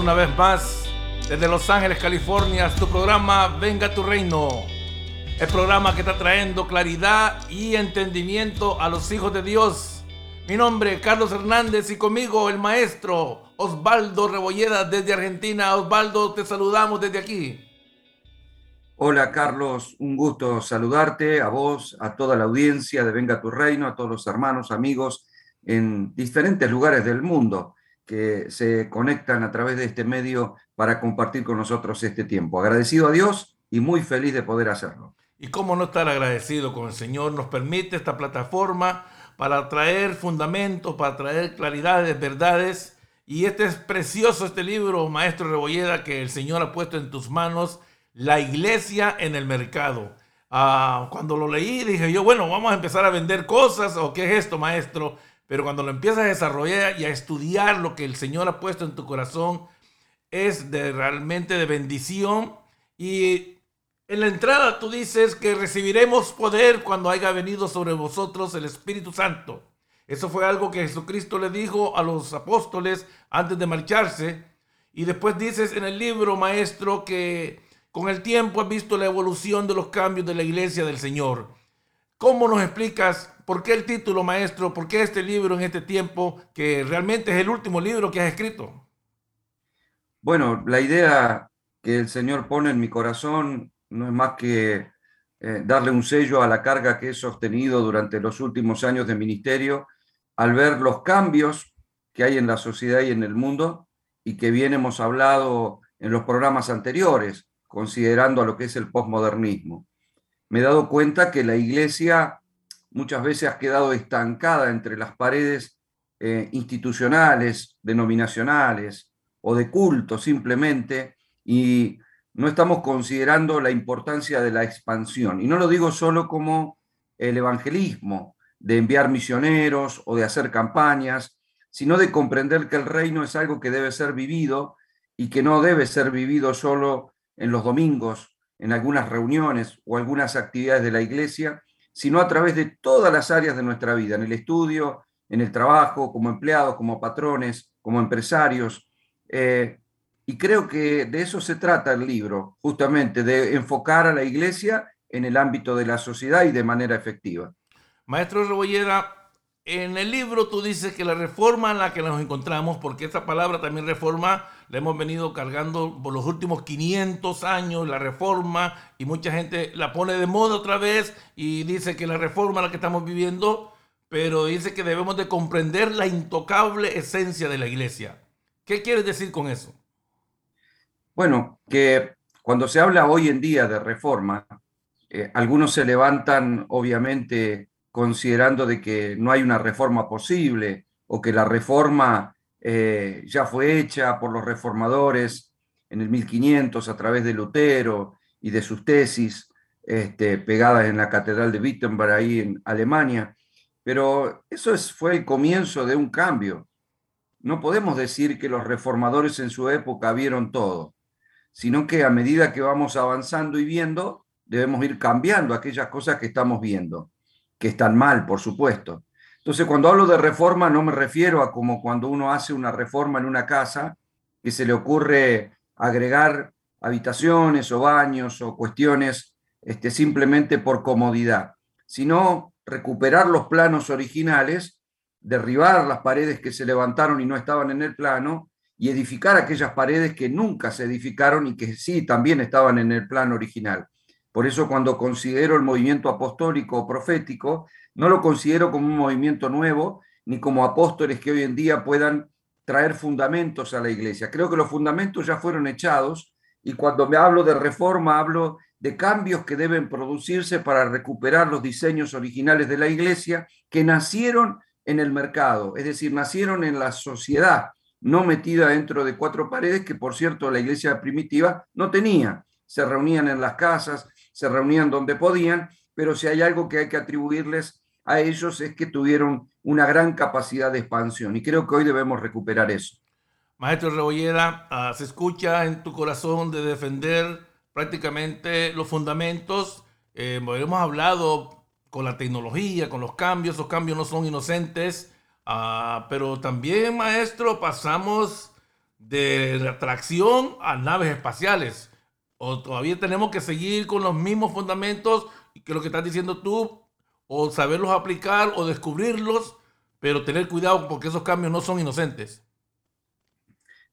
Una vez más desde Los Ángeles, California, tu programa Venga tu Reino. El programa que está trayendo claridad y entendimiento a los hijos de Dios. Mi nombre es Carlos Hernández y conmigo el maestro Osvaldo Rebolleda desde Argentina. Osvaldo, te saludamos desde aquí. Hola Carlos, un gusto saludarte, a vos, a toda la audiencia de Venga tu Reino, a todos los hermanos, amigos en diferentes lugares del mundo que se conectan a través de este medio para compartir con nosotros este tiempo. Agradecido a Dios y muy feliz de poder hacerlo. Y cómo no estar agradecido con el Señor, nos permite esta plataforma para traer fundamentos, para traer claridades, verdades. Y este es precioso, este libro, Maestro Rebolleda, que el Señor ha puesto en tus manos la iglesia en el mercado. Ah, cuando lo leí dije yo, bueno, vamos a empezar a vender cosas o qué es esto, maestro. Pero cuando lo empiezas a desarrollar y a estudiar lo que el Señor ha puesto en tu corazón, es realmente de bendición. Y en la entrada tú dices que recibiremos poder cuando haya venido sobre vosotros el Espíritu Santo. Eso fue algo que Jesucristo le dijo a los apóstoles antes de marcharse. Y después dices en el libro, maestro, que con el tiempo has visto la evolución de los cambios de la iglesia del Señor. ¿Cómo nos explicas por qué el título, maestro? ¿Por qué este libro en este tiempo que realmente es el último libro que has escrito? Bueno, la idea que el Señor pone en mi corazón no es más que eh, darle un sello a la carga que he sostenido durante los últimos años de ministerio al ver los cambios que hay en la sociedad y en el mundo y que bien hemos hablado en los programas anteriores considerando a lo que es el posmodernismo. Me he dado cuenta que la iglesia muchas veces ha quedado estancada entre las paredes eh, institucionales, denominacionales o de culto simplemente, y no estamos considerando la importancia de la expansión. Y no lo digo solo como el evangelismo, de enviar misioneros o de hacer campañas, sino de comprender que el reino es algo que debe ser vivido y que no debe ser vivido solo en los domingos, en algunas reuniones o algunas actividades de la iglesia, sino a través de todas las áreas de nuestra vida, en el estudio, en el trabajo, como empleados, como patrones, como empresarios. Eh, y creo que de eso se trata el libro, justamente, de enfocar a la iglesia en el ámbito de la sociedad y de manera efectiva. Maestro Rebollera, en el libro tú dices que la reforma en la que nos encontramos, porque esta palabra también reforma, la hemos venido cargando por los últimos 500 años, la reforma, y mucha gente la pone de moda otra vez y dice que la reforma la que estamos viviendo, pero dice que debemos de comprender la intocable esencia de la iglesia. ¿Qué quieres decir con eso? Bueno, que cuando se habla hoy en día de reforma, eh, algunos se levantan obviamente considerando de que no hay una reforma posible o que la reforma eh, ya fue hecha por los reformadores en el 1500 a través de Lutero y de sus tesis este, pegadas en la Catedral de Wittenberg ahí en Alemania. Pero eso es, fue el comienzo de un cambio. No podemos decir que los reformadores en su época vieron todo, sino que a medida que vamos avanzando y viendo, debemos ir cambiando aquellas cosas que estamos viendo que están mal, por supuesto. Entonces, cuando hablo de reforma, no me refiero a como cuando uno hace una reforma en una casa, que se le ocurre agregar habitaciones o baños o cuestiones este, simplemente por comodidad, sino recuperar los planos originales, derribar las paredes que se levantaron y no estaban en el plano, y edificar aquellas paredes que nunca se edificaron y que sí también estaban en el plano original. Por eso cuando considero el movimiento apostólico o profético, no lo considero como un movimiento nuevo, ni como apóstoles que hoy en día puedan traer fundamentos a la iglesia. Creo que los fundamentos ya fueron echados y cuando me hablo de reforma hablo de cambios que deben producirse para recuperar los diseños originales de la iglesia que nacieron en el mercado, es decir, nacieron en la sociedad, no metida dentro de cuatro paredes que, por cierto, la iglesia primitiva no tenía. Se reunían en las casas, se reunían donde podían, pero si hay algo que hay que atribuirles a ellos es que tuvieron una gran capacidad de expansión y creo que hoy debemos recuperar eso. Maestro Rebollera, ah, se escucha en tu corazón de defender prácticamente los fundamentos. Eh, hemos hablado con la tecnología, con los cambios, esos cambios no son inocentes, ah, pero también, maestro, pasamos de la atracción a naves espaciales. O todavía tenemos que seguir con los mismos fundamentos que lo que estás diciendo tú, o saberlos aplicar o descubrirlos, pero tener cuidado porque esos cambios no son inocentes.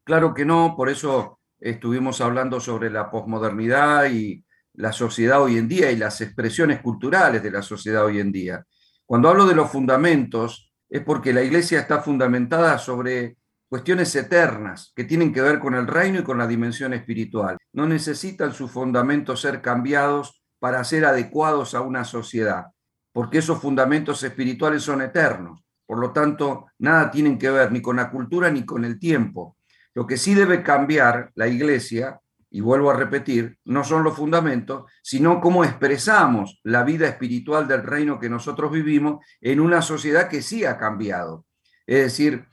Claro que no, por eso estuvimos hablando sobre la posmodernidad y la sociedad hoy en día y las expresiones culturales de la sociedad hoy en día. Cuando hablo de los fundamentos, es porque la iglesia está fundamentada sobre cuestiones eternas que tienen que ver con el reino y con la dimensión espiritual. No necesitan sus fundamentos ser cambiados para ser adecuados a una sociedad, porque esos fundamentos espirituales son eternos. Por lo tanto, nada tienen que ver ni con la cultura ni con el tiempo. Lo que sí debe cambiar la iglesia, y vuelvo a repetir, no son los fundamentos, sino cómo expresamos la vida espiritual del reino que nosotros vivimos en una sociedad que sí ha cambiado. Es decir,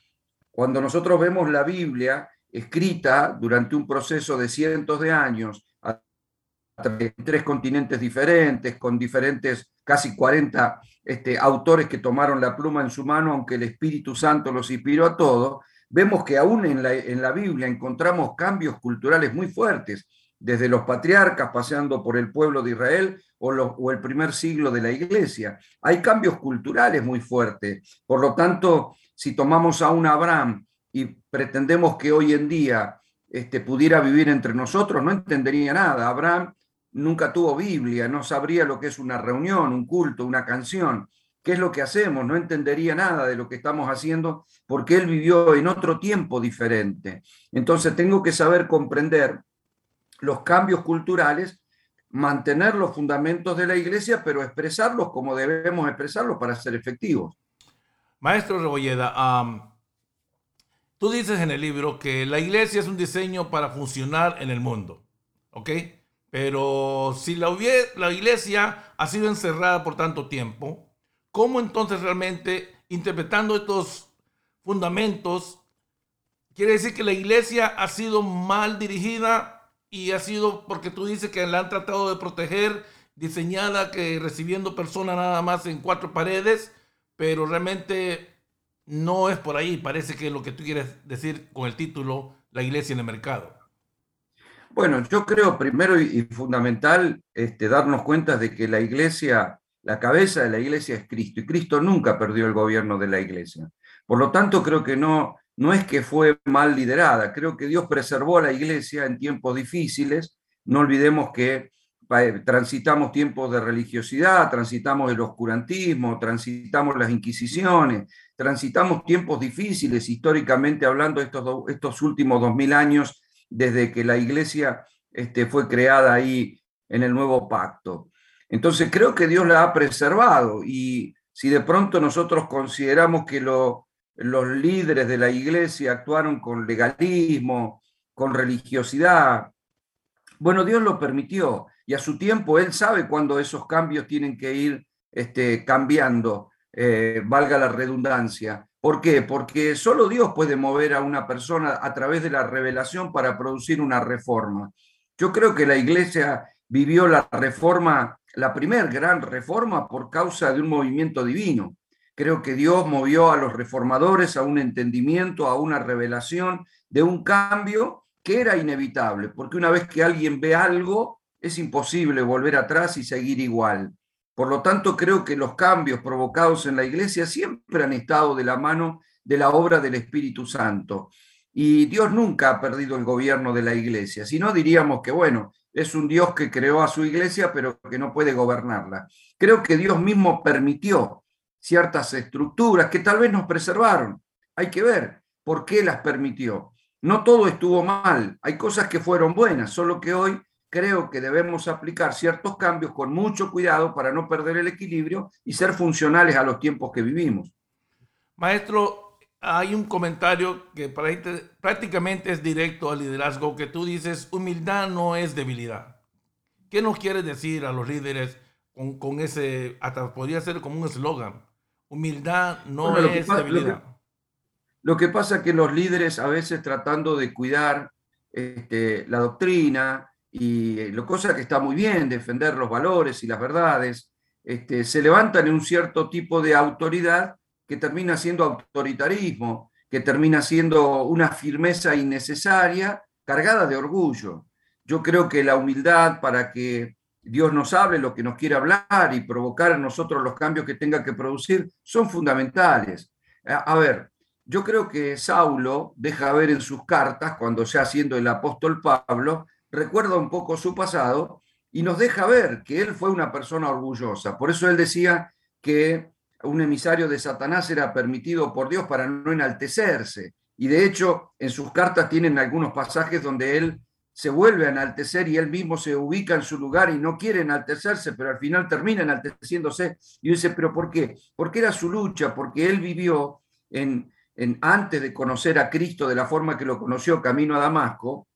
cuando nosotros vemos la Biblia escrita durante un proceso de cientos de años, a tres continentes diferentes, con diferentes, casi 40 este, autores que tomaron la pluma en su mano, aunque el Espíritu Santo los inspiró a todos, vemos que aún en la, en Biblia encontramos cambios culturales muy fuertes, desde los patriarcas, paseando por el pueblo de Israel o, el primer siglo de la iglesia. Hay cambios culturales muy fuertes. Por lo tanto, si tomamos a un Abraham y pretendemos que hoy en día este, pudiera vivir entre nosotros, no entendería nada. Abraham nunca tuvo Biblia, no sabría lo que es una reunión, un culto, una canción. ¿Qué es lo que hacemos? No entendería nada de lo que estamos haciendo porque él vivió en otro tiempo diferente. Entonces tengo que saber comprender los cambios culturales, mantener los fundamentos de la iglesia, pero expresarlos como debemos expresarlos para ser efectivos. Maestro Rebolleda, tú dices en el libro que la iglesia es un diseño para funcionar en el mundo, ¿ok? Pero si la, la iglesia ha sido encerrada por tanto tiempo, ¿cómo entonces realmente, interpretando estos fundamentos, quiere decir que la iglesia ha sido mal dirigida y ha sido porque tú dices que la han tratado de proteger, diseñada que recibiendo personas nada más en cuatro paredes? Pero realmente no es por ahí. Parece que lo que tú quieres decir con el título, la iglesia en el mercado. Bueno, yo creo primero y fundamental este, darnos cuenta de que la iglesia, la cabeza de la iglesia es Cristo, y Cristo nunca perdió el gobierno de la iglesia. Por lo tanto, creo que no, no es que fue mal liderada, creo que Dios preservó a la iglesia en tiempos difíciles. No olvidemos que transitamos tiempos de religiosidad, transitamos el oscurantismo, transitamos las inquisiciones, transitamos tiempos difíciles históricamente hablando estos, estos últimos dos mil años desde que la iglesia este, fue creada ahí en el nuevo pacto. Entonces creo que Dios la ha preservado y si de pronto nosotros consideramos que los líderes de la iglesia actuaron con legalismo, con religiosidad, bueno, Dios lo permitió y a su tiempo Él sabe cuándo esos cambios tienen que ir este, cambiando, eh, valga la redundancia. ¿Por qué? Porque solo Dios puede mover a una persona a través de la revelación para producir una reforma. Yo creo que la iglesia vivió la reforma, la primer gran reforma por causa de un movimiento divino. Creo que Dios movió a los reformadores a un entendimiento, a una revelación de un cambio que era inevitable, porque una vez que alguien ve algo, es imposible volver atrás y seguir igual. Por lo tanto, creo que los cambios provocados en la iglesia siempre han estado de la mano de la obra del Espíritu Santo. Y Dios nunca ha perdido el gobierno de la iglesia, si no diríamos que, bueno, es un Dios que creó a su iglesia, pero que no puede gobernarla. Creo que Dios mismo permitió ciertas estructuras que tal vez nos preservaron. Hay que ver por qué las permitió. No todo estuvo mal, hay cosas que fueron buenas, solo que hoy creo que debemos aplicar ciertos cambios con mucho cuidado para no perder el equilibrio y ser funcionales a los tiempos que vivimos. Maestro, hay un comentario que prácticamente es directo al liderazgo, que tú dices, humildad no es debilidad. ¿Qué nos quieres decir a los líderes con, ese, hasta podría ser como un eslogan? Humildad no es debilidad. Lo que, pasa es que los líderes a veces tratando de cuidar este, la doctrina, y eh, lo cosa que está muy bien, defender los valores y las verdades, este, se levantan en un cierto tipo de autoridad que termina siendo autoritarismo, que termina siendo una firmeza innecesaria, cargada de orgullo. Yo creo que la humildad para que Dios nos hable lo que nos quiere hablar y provocar en nosotros los cambios que tenga que producir son fundamentales. A, ver, yo creo que Saulo deja ver en sus cartas, cuando ya siendo el apóstol Pablo, recuerda un poco su pasado y nos deja ver que él fue una persona orgullosa. Por eso él decía que un emisario de Satanás era permitido por Dios para no enaltecerse. Y de hecho, en sus cartas tienen algunos pasajes donde él se vuelve a enaltecer y él mismo se ubica en su lugar y no quiere enaltecerse, pero al final termina enalteciéndose. Y dice, ¿pero por qué? Porque era su lucha, porque él vivió en, en, antes de conocer a Cristo de la forma que lo conoció camino a Damasco,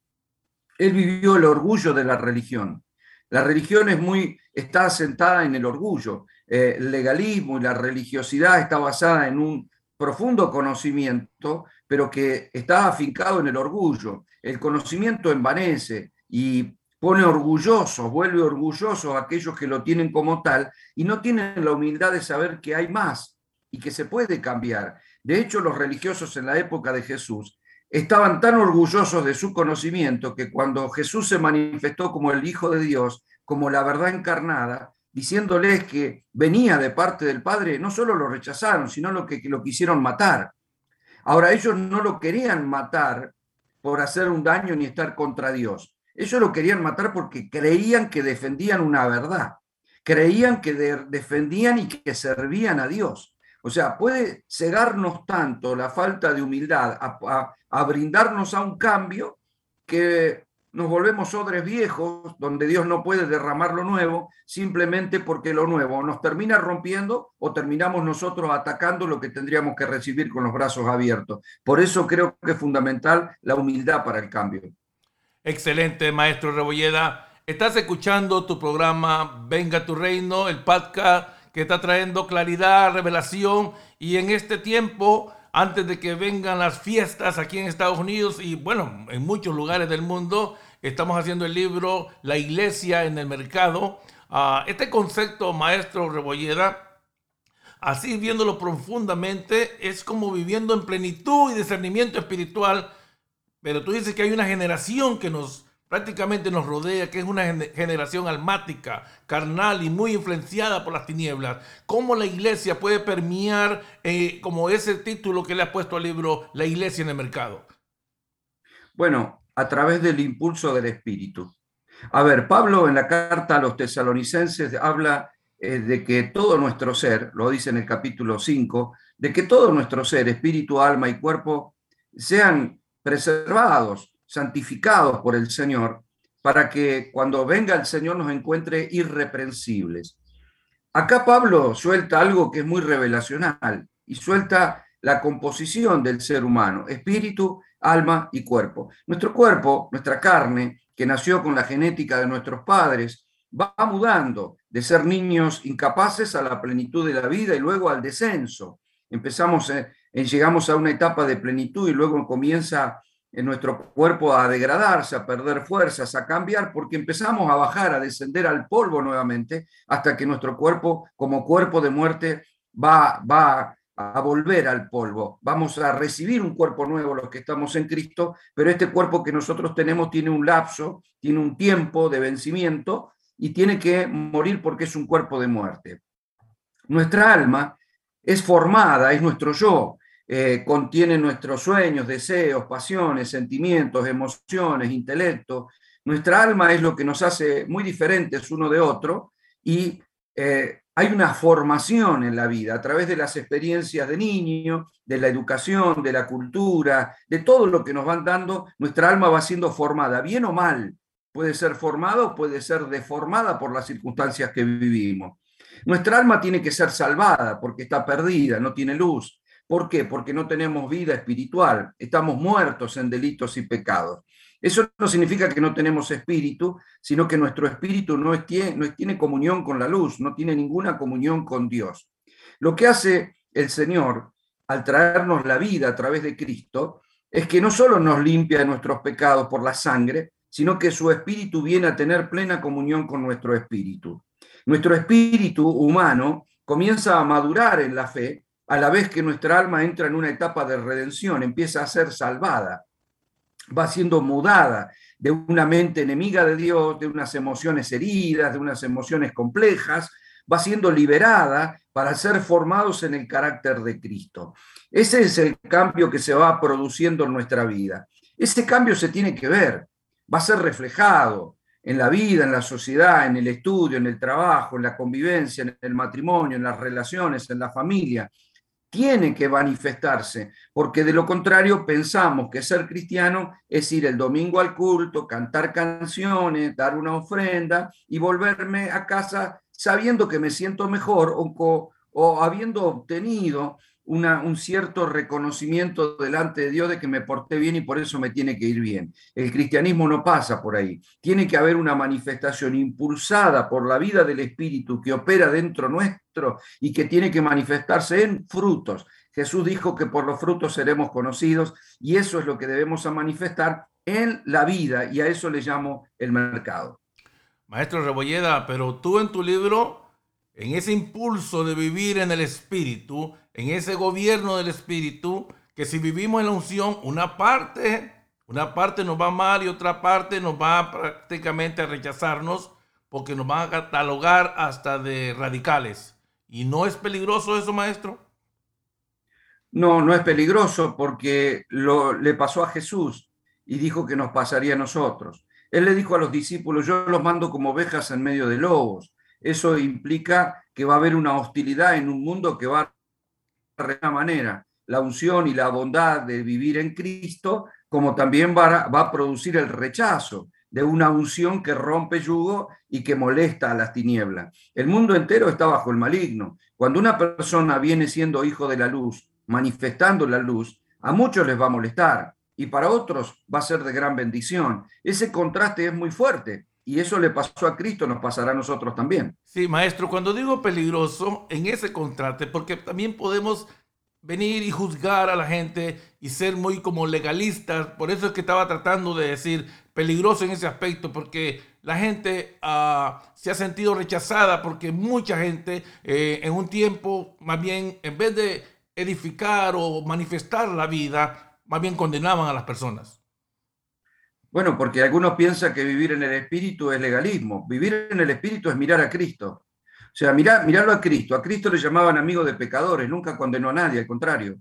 él vivió el orgullo de la religión. La religión es muy, está asentada en el orgullo. Eh, el legalismo y la religiosidad está basada en un profundo conocimiento, pero que está afincado en el orgullo. El conocimiento envanece y pone orgullosos, vuelve orgullosos a aquellos que lo tienen como tal y no tienen la humildad de saber que hay más y que se puede cambiar. De hecho, los religiosos en la época de Jesús estaban tan orgullosos de su conocimiento que cuando Jesús se manifestó como el Hijo de Dios, como la verdad encarnada, diciéndoles que venía de parte del Padre, no solo lo rechazaron, sino lo que lo quisieron matar. Ahora, ellos no lo querían matar por hacer un daño ni estar contra Dios. Ellos lo querían matar porque creían que defendían una verdad, creían que defendían y que servían a Dios. O sea, puede cegarnos tanto la falta de humildad a brindarnos a un cambio que nos volvemos odres viejos, donde Dios no puede derramar lo nuevo, simplemente porque lo nuevo nos termina rompiendo o terminamos nosotros atacando lo que tendríamos que recibir con los brazos abiertos. Por eso creo que es fundamental la humildad para el cambio. Excelente, maestro Rebolleda. Estás escuchando tu programa Venga tu Reino, el podcast que está trayendo claridad, revelación y en este tiempo antes de que vengan las fiestas aquí en Estados Unidos y bueno, en muchos lugares del mundo. Estamos haciendo el libro La iglesia en el mercado. Ah, este concepto, maestro Rebolleda, así viéndolo profundamente, es como viviendo en plenitud y discernimiento espiritual. Pero tú dices que hay una generación que nos prácticamente nos rodea, que es una generación almática, carnal y muy influenciada por las tinieblas. ¿Cómo la iglesia puede permear, eh, como ese título que le ha puesto al libro, La iglesia en el mercado? Bueno, a través del impulso del Espíritu. A ver, Pablo en la carta a los tesalonicenses habla eh, de que todo nuestro ser, lo dice en el capítulo 5, de que todo nuestro ser, espíritu, alma y cuerpo, sean preservados santificados por el Señor, para que cuando venga el Señor nos encuentre irreprensibles. Acá Pablo suelta algo que es muy revelacional y suelta la composición del ser humano, espíritu, alma y cuerpo. Nuestro cuerpo, nuestra carne, que nació con la genética de nuestros padres, va mudando de ser niños incapaces a la plenitud de la vida y luego al descenso. Empezamos, en, llegamos a una etapa de plenitud y luego comienza en nuestro cuerpo a degradarse, a perder fuerzas, a cambiar, porque empezamos a bajar, a descender al polvo nuevamente, hasta que nuestro cuerpo, como cuerpo de muerte, va, va a volver al polvo. Vamos a recibir un cuerpo nuevo los que estamos en Cristo, pero este cuerpo que nosotros tenemos tiene un lapso, tiene un tiempo de vencimiento y tiene que morir porque es un cuerpo de muerte. Nuestra alma es formada, es nuestro yo, eh, contiene nuestros sueños, deseos, pasiones, sentimientos, emociones, intelecto. Nuestra alma es lo que nos hace muy diferentes uno de otro y eh, hay una formación en la vida a través de las experiencias de niño, de la educación, de la cultura, de todo lo que nos van dando, nuestra alma va siendo formada, bien o mal. Puede ser formada o puede ser deformada por las circunstancias que vivimos. Nuestra alma tiene que ser salvada porque está perdida, no tiene luz. ¿Por qué? Porque no tenemos vida espiritual, estamos muertos en delitos y pecados. Eso no significa que no tenemos espíritu, sino que nuestro espíritu no tiene, comunión con la luz, no tiene ninguna comunión con Dios. Lo que hace el Señor al traernos la vida a través de Cristo es que no solo nos limpia de nuestros pecados por la sangre, sino que su espíritu viene a tener plena comunión con nuestro espíritu. Nuestro espíritu humano comienza a madurar en la fe a la vez que nuestra alma entra en una etapa de redención, empieza a ser salvada, va siendo mudada de una mente enemiga de Dios, de unas emociones heridas, de unas emociones complejas, va siendo liberada para ser formados en el carácter de Cristo. Ese es el cambio que se va produciendo en nuestra vida. Ese cambio se tiene que ver, va a ser reflejado en la vida, en la sociedad, en el estudio, en el trabajo, en la convivencia, en el matrimonio, en las relaciones, en la familia. Tiene que manifestarse, porque de lo contrario pensamos que ser cristiano es ir el domingo al culto, cantar canciones, dar una ofrenda y volverme a casa sabiendo que me siento mejor o, o habiendo obtenido un cierto reconocimiento delante de Dios de que me porté bien y por eso me tiene que ir bien. El cristianismo no pasa por ahí. Tiene que haber una manifestación impulsada por la vida del Espíritu que opera dentro nuestro y que tiene que manifestarse en frutos. Jesús dijo que por los frutos seremos conocidos y eso es lo que debemos manifestar en la vida y a eso le llamo el mercado. Maestro Rebolleda, pero tú en tu libro, en ese impulso de vivir en el Espíritu, en ese gobierno del Espíritu, que si vivimos en la unción, una parte, una parte nos va mal y otra parte nos va prácticamente a rechazarnos porque nos van a catalogar hasta de radicales. ¿Y no es peligroso eso, maestro? No, no es peligroso porque lo, le pasó a Jesús y dijo que nos pasaría a nosotros. Él le dijo a los discípulos, yo los mando como ovejas en medio de lobos. Eso implica que va a haber una hostilidad en un mundo que va una manera la unción y la bondad de vivir en Cristo, como también va a, va a producir el rechazo de una unción que rompe yugo y que molesta a las tinieblas. El mundo entero está bajo el maligno. Cuando una persona viene siendo hijo de la luz, manifestando la luz, a muchos les va a molestar y para otros va a ser de gran bendición. Ese contraste es muy fuerte y eso le pasó a Cristo, nos pasará a nosotros también. Sí, maestro, cuando digo peligroso, en ese contraste, porque también podemos venir y juzgar a la gente y ser muy como legalistas, por eso es que estaba tratando de decir peligroso en ese aspecto, porque la gente uh, se ha sentido rechazada, porque mucha gente eh, en un tiempo, más bien, en vez de edificar o manifestar la vida, más bien condenaban a las personas. Bueno, porque algunos piensan que vivir en el Espíritu es legalismo. Vivir en el Espíritu es mirar a Cristo. O sea, mirar, mirarlo a Cristo. A Cristo le llamaban amigo de pecadores, nunca condenó a nadie, al contrario.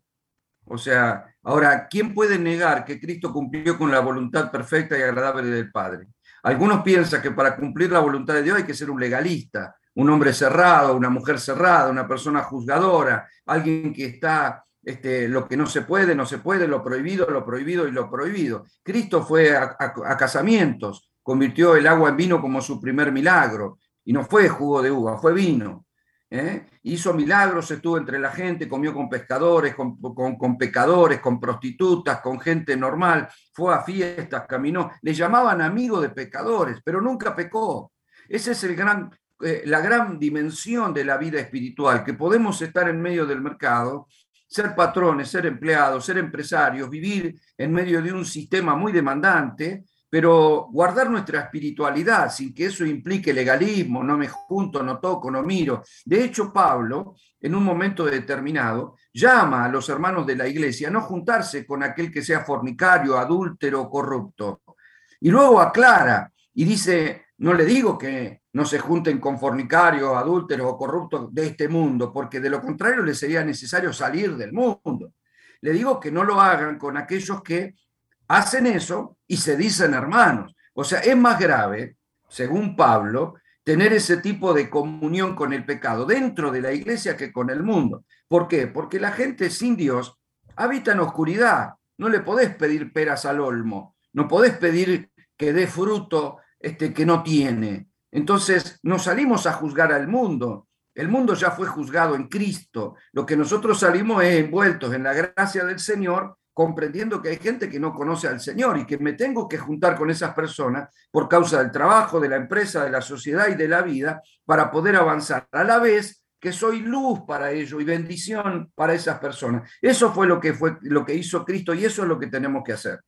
O sea, ahora, ¿quién puede negar que Cristo cumplió con la voluntad perfecta y agradable del Padre? Algunos piensan que para cumplir la voluntad de Dios hay que ser un legalista, un hombre cerrado, una mujer cerrada, una persona juzgadora, alguien que está este, lo que no se puede, no se puede, lo prohibido, lo prohibido y lo prohibido. Cristo fue a, casamientos, convirtió el agua en vino como su primer milagro, y no fue jugo de uva, fue vino. ¿eh? Hizo milagros, estuvo entre la gente, comió con pescadores, con, con, pecadores, con prostitutas, con gente normal, fue a fiestas, caminó. Le llamaban amigo de pecadores, pero nunca pecó. Esa es el gran, eh, la gran dimensión de la vida espiritual, que podemos estar en medio del mercado ser patrones, ser empleados, ser empresarios, vivir en medio de un sistema muy demandante, pero guardar nuestra espiritualidad sin que eso implique legalismo, no me junto, no toco, no miro. De hecho, Pablo, en un momento determinado, llama a los hermanos de la iglesia a no juntarse con aquel que sea fornicario, adúltero, corrupto. Y luego aclara y dice, no le digo que no se junten con fornicarios, adúlteros o corruptos de este mundo, porque de lo contrario les sería necesario salir del mundo. Le digo que no lo hagan con aquellos que hacen eso y se dicen hermanos. O sea, es más grave, según Pablo, tener ese tipo de comunión con el pecado dentro de la iglesia que con el mundo. ¿Por qué? Porque la gente sin Dios habita en oscuridad. No le podés pedir peras al olmo, no podés pedir que dé fruto este, que no tiene. Entonces, no salimos a juzgar al mundo. El mundo ya fue juzgado en Cristo. Lo que nosotros salimos es envueltos en la gracia del Señor, comprendiendo que hay gente que no conoce al Señor y que me tengo que juntar con esas personas por causa del trabajo, de la empresa, de la sociedad y de la vida para poder avanzar. A la vez que soy luz para ello y bendición para esas personas. Eso fue lo que fue lo que hizo Cristo y eso es lo que tenemos que hacer.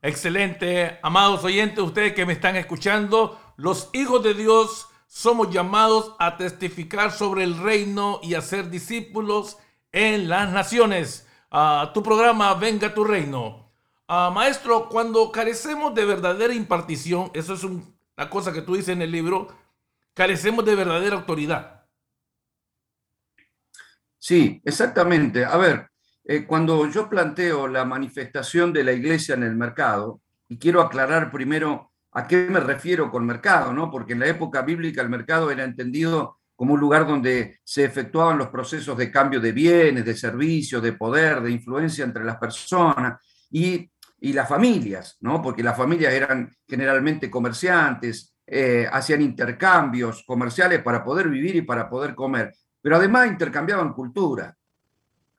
Excelente, amados oyentes, ustedes que me están escuchando, los hijos de Dios somos llamados a testificar sobre el reino y a ser discípulos en las naciones. a tu programa Venga tu Reino. maestro, cuando carecemos de verdadera impartición, eso es una cosa que tú dices en el libro, carecemos de verdadera autoridad. Sí, exactamente. A ver, eh, cuando yo planteo la manifestación de la iglesia en el mercado, y quiero aclarar primero a qué me refiero con mercado, ¿no? Porque en la época bíblica el mercado era entendido como un lugar donde se efectuaban los procesos de cambio de bienes, de servicios, de poder, de influencia entre las personas y, las familias, ¿no? porque las familias eran generalmente comerciantes, eh, hacían intercambios comerciales para poder vivir y para poder comer, pero además intercambiaban cultura.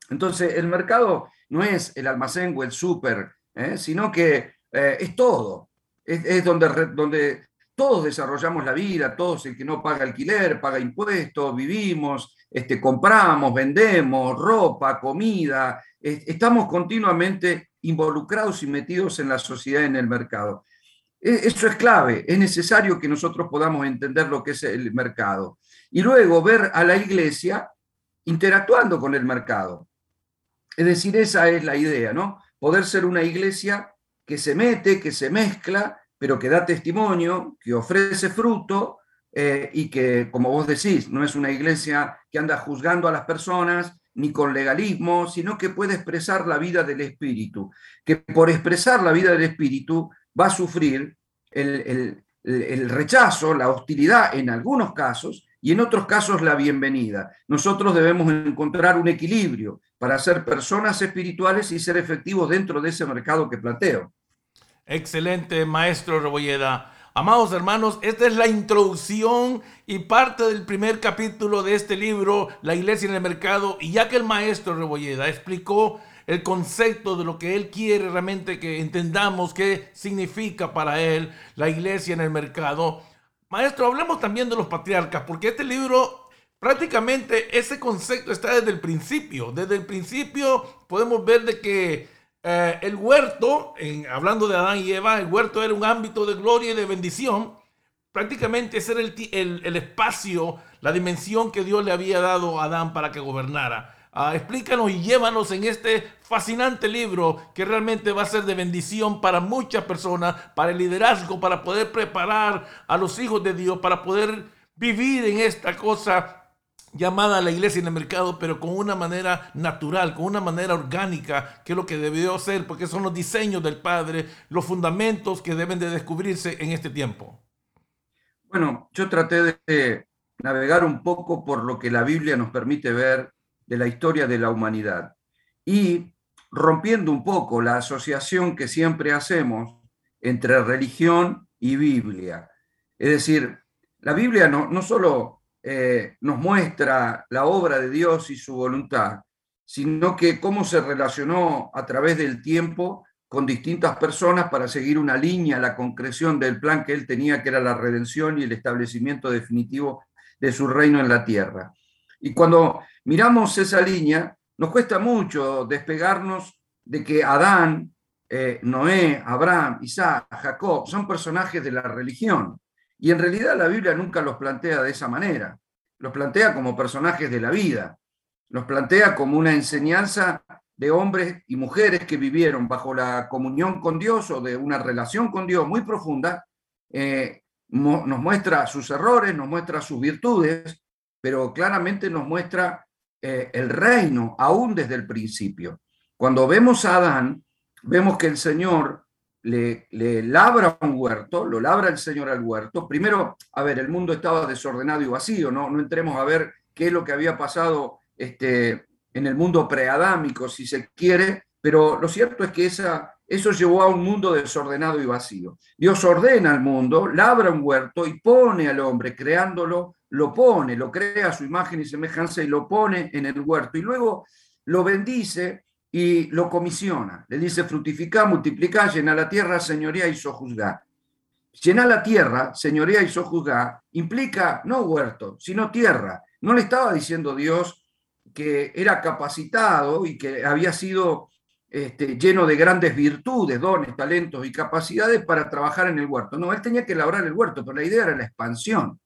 Entonces, el mercado no es el almacén o el súper, ¿eh? sino que eh, es todo. Es, donde, donde todos desarrollamos la vida, todos el que no paga alquiler, paga impuestos, vivimos, este, compramos, vendemos, ropa, comida, estamos continuamente involucrados y metidos en la sociedad, en el mercado. E, eso es clave, es necesario que nosotros podamos entender lo que es el mercado. Y luego ver a la iglesia interactuando con el mercado. Es decir, esa es la idea, ¿no? Poder ser una iglesia que se mete, que se mezcla pero que da testimonio, que ofrece fruto eh, y que, como vos decís, no es una iglesia que anda juzgando a las personas ni con legalismo, sino que puede expresar la vida del Espíritu, que por expresar la vida del Espíritu va a sufrir el, el rechazo, la hostilidad en algunos casos y en otros casos la bienvenida. Nosotros debemos encontrar un equilibrio para ser personas espirituales y ser efectivos dentro de ese mercado que planteo. Excelente, maestro Rebolleda. Amados hermanos, esta es la introducción y parte del primer capítulo de este libro, La Iglesia en el Mercado. Y ya que el maestro Rebolleda explicó el concepto de lo que él quiere realmente que entendamos qué significa para él la iglesia en el mercado. Maestro, hablemos también de los patriarcas, porque este libro prácticamente ese concepto está desde el principio. Desde el principio podemos ver de que eh, el huerto, en, hablando de Adán y Eva, el huerto era un ámbito de gloria y de bendición. Prácticamente ese era el, el, espacio, la dimensión que Dios le había dado a Adán para que gobernara. Ah, explícanos y llévanos en este fascinante libro que realmente va a ser de bendición para muchas personas, para el liderazgo, para poder preparar a los hijos de Dios, para poder vivir en esta cosa llamada la iglesia en el mercado, pero con una manera natural, con una manera orgánica, que es lo que debió ser, porque son los diseños del Padre, los fundamentos que deben de descubrirse en este tiempo. Bueno, yo traté de navegar un poco por lo que la Biblia nos permite ver de la historia de la humanidad y rompiendo un poco la asociación que siempre hacemos entre religión y Biblia. Es decir, la Biblia no, no solo eh, nos muestra la obra de Dios y su voluntad, sino que cómo se relacionó a través del tiempo con distintas personas para seguir una línea, la concreción del plan que él tenía, que era la redención y el establecimiento definitivo de su reino en la tierra. Y cuando miramos esa línea, nos cuesta mucho despegarnos de que Adán, eh, Noé, Abraham, Isaac, Jacob son personajes de la religión. Y en realidad la Biblia nunca los plantea de esa manera. Los plantea como personajes de la vida. Los plantea como una enseñanza de hombres y mujeres que vivieron bajo la comunión con Dios o de una relación con Dios muy profunda. Eh, nos muestra sus errores, nos muestra sus virtudes, pero claramente nos muestra eh, el reino aún desde el principio. Cuando vemos a Adán, vemos que el Señor le, labra un huerto, lo labra el Señor al huerto. Primero, a ver, el mundo estaba desordenado y vacío, no, no entremos a ver qué es lo que había pasado este, en el mundo preadámico, si se quiere, pero lo cierto es que esa, eso llevó a un mundo desordenado y vacío. Dios ordena al mundo, labra un huerto y pone al hombre, creándolo, lo pone, lo crea a su imagen y semejanza y lo pone en el huerto. Y luego lo bendice y lo comisiona. Le dice, fructificar, multiplicar, llena la tierra, señoría y sojuzgar. Llenar la tierra, señoría y sojuzgar, implica no huerto, sino tierra. No le estaba diciendo Dios que era capacitado y que había sido este, lleno de grandes virtudes, dones, talentos y capacidades para trabajar en el huerto. No, él tenía que labrar el huerto, pero la idea era la expansión.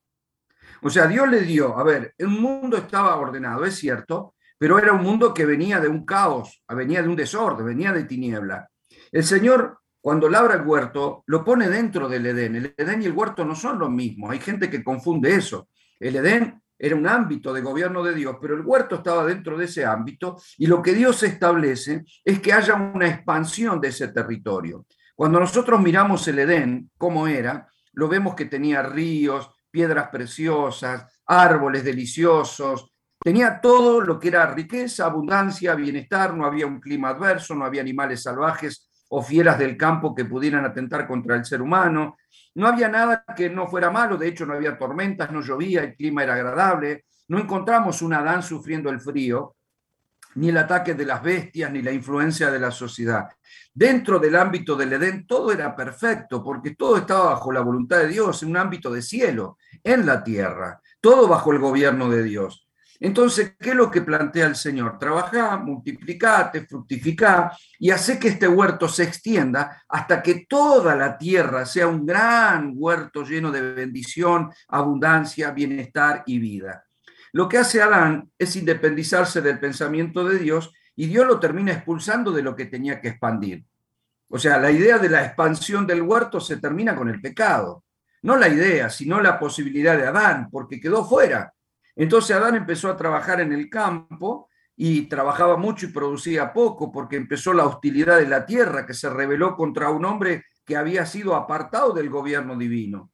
O sea, Dios le dio, a ver, el mundo estaba ordenado, es cierto, pero era un mundo que venía de un caos, venía de un desorden, venía de tiniebla. El Señor, cuando labra el huerto, lo pone dentro del Edén. El Edén y el huerto no son lo mismo. Hay gente que confunde eso. El Edén era un ámbito de gobierno de Dios, pero el huerto estaba dentro de ese ámbito y lo que Dios establece es que haya una expansión de ese territorio. Cuando nosotros miramos el Edén, cómo era, lo vemos que tenía ríos, piedras preciosas, árboles deliciosos, tenía todo lo que era riqueza, abundancia, bienestar, no había un clima adverso, no había animales salvajes o fieras del campo que pudieran atentar contra el ser humano, no había nada que no fuera malo, de hecho no había tormentas, no llovía, el clima era agradable, no encontramos un Adán sufriendo el frío, ni el ataque de las bestias, ni la influencia de la sociedad. Dentro del ámbito del Edén todo era perfecto, porque todo estaba bajo la voluntad de Dios, en un ámbito de cielo, en la tierra, todo bajo el gobierno de Dios. Entonces, ¿qué es lo que plantea el Señor? Trabajá, multiplicate, fructificá y hace que este huerto se extienda hasta que toda la tierra sea un gran huerto lleno de bendición, abundancia, bienestar y vida. Lo que hace Adán es independizarse del pensamiento de Dios y Dios lo termina expulsando de lo que tenía que expandir. O sea, la idea de la expansión del huerto se termina con el pecado. No la idea, sino la posibilidad de Adán, porque quedó fuera. Entonces Adán empezó a trabajar en el campo y trabajaba mucho y producía poco porque empezó la hostilidad de la tierra que se rebeló contra un hombre que había sido apartado del gobierno divino.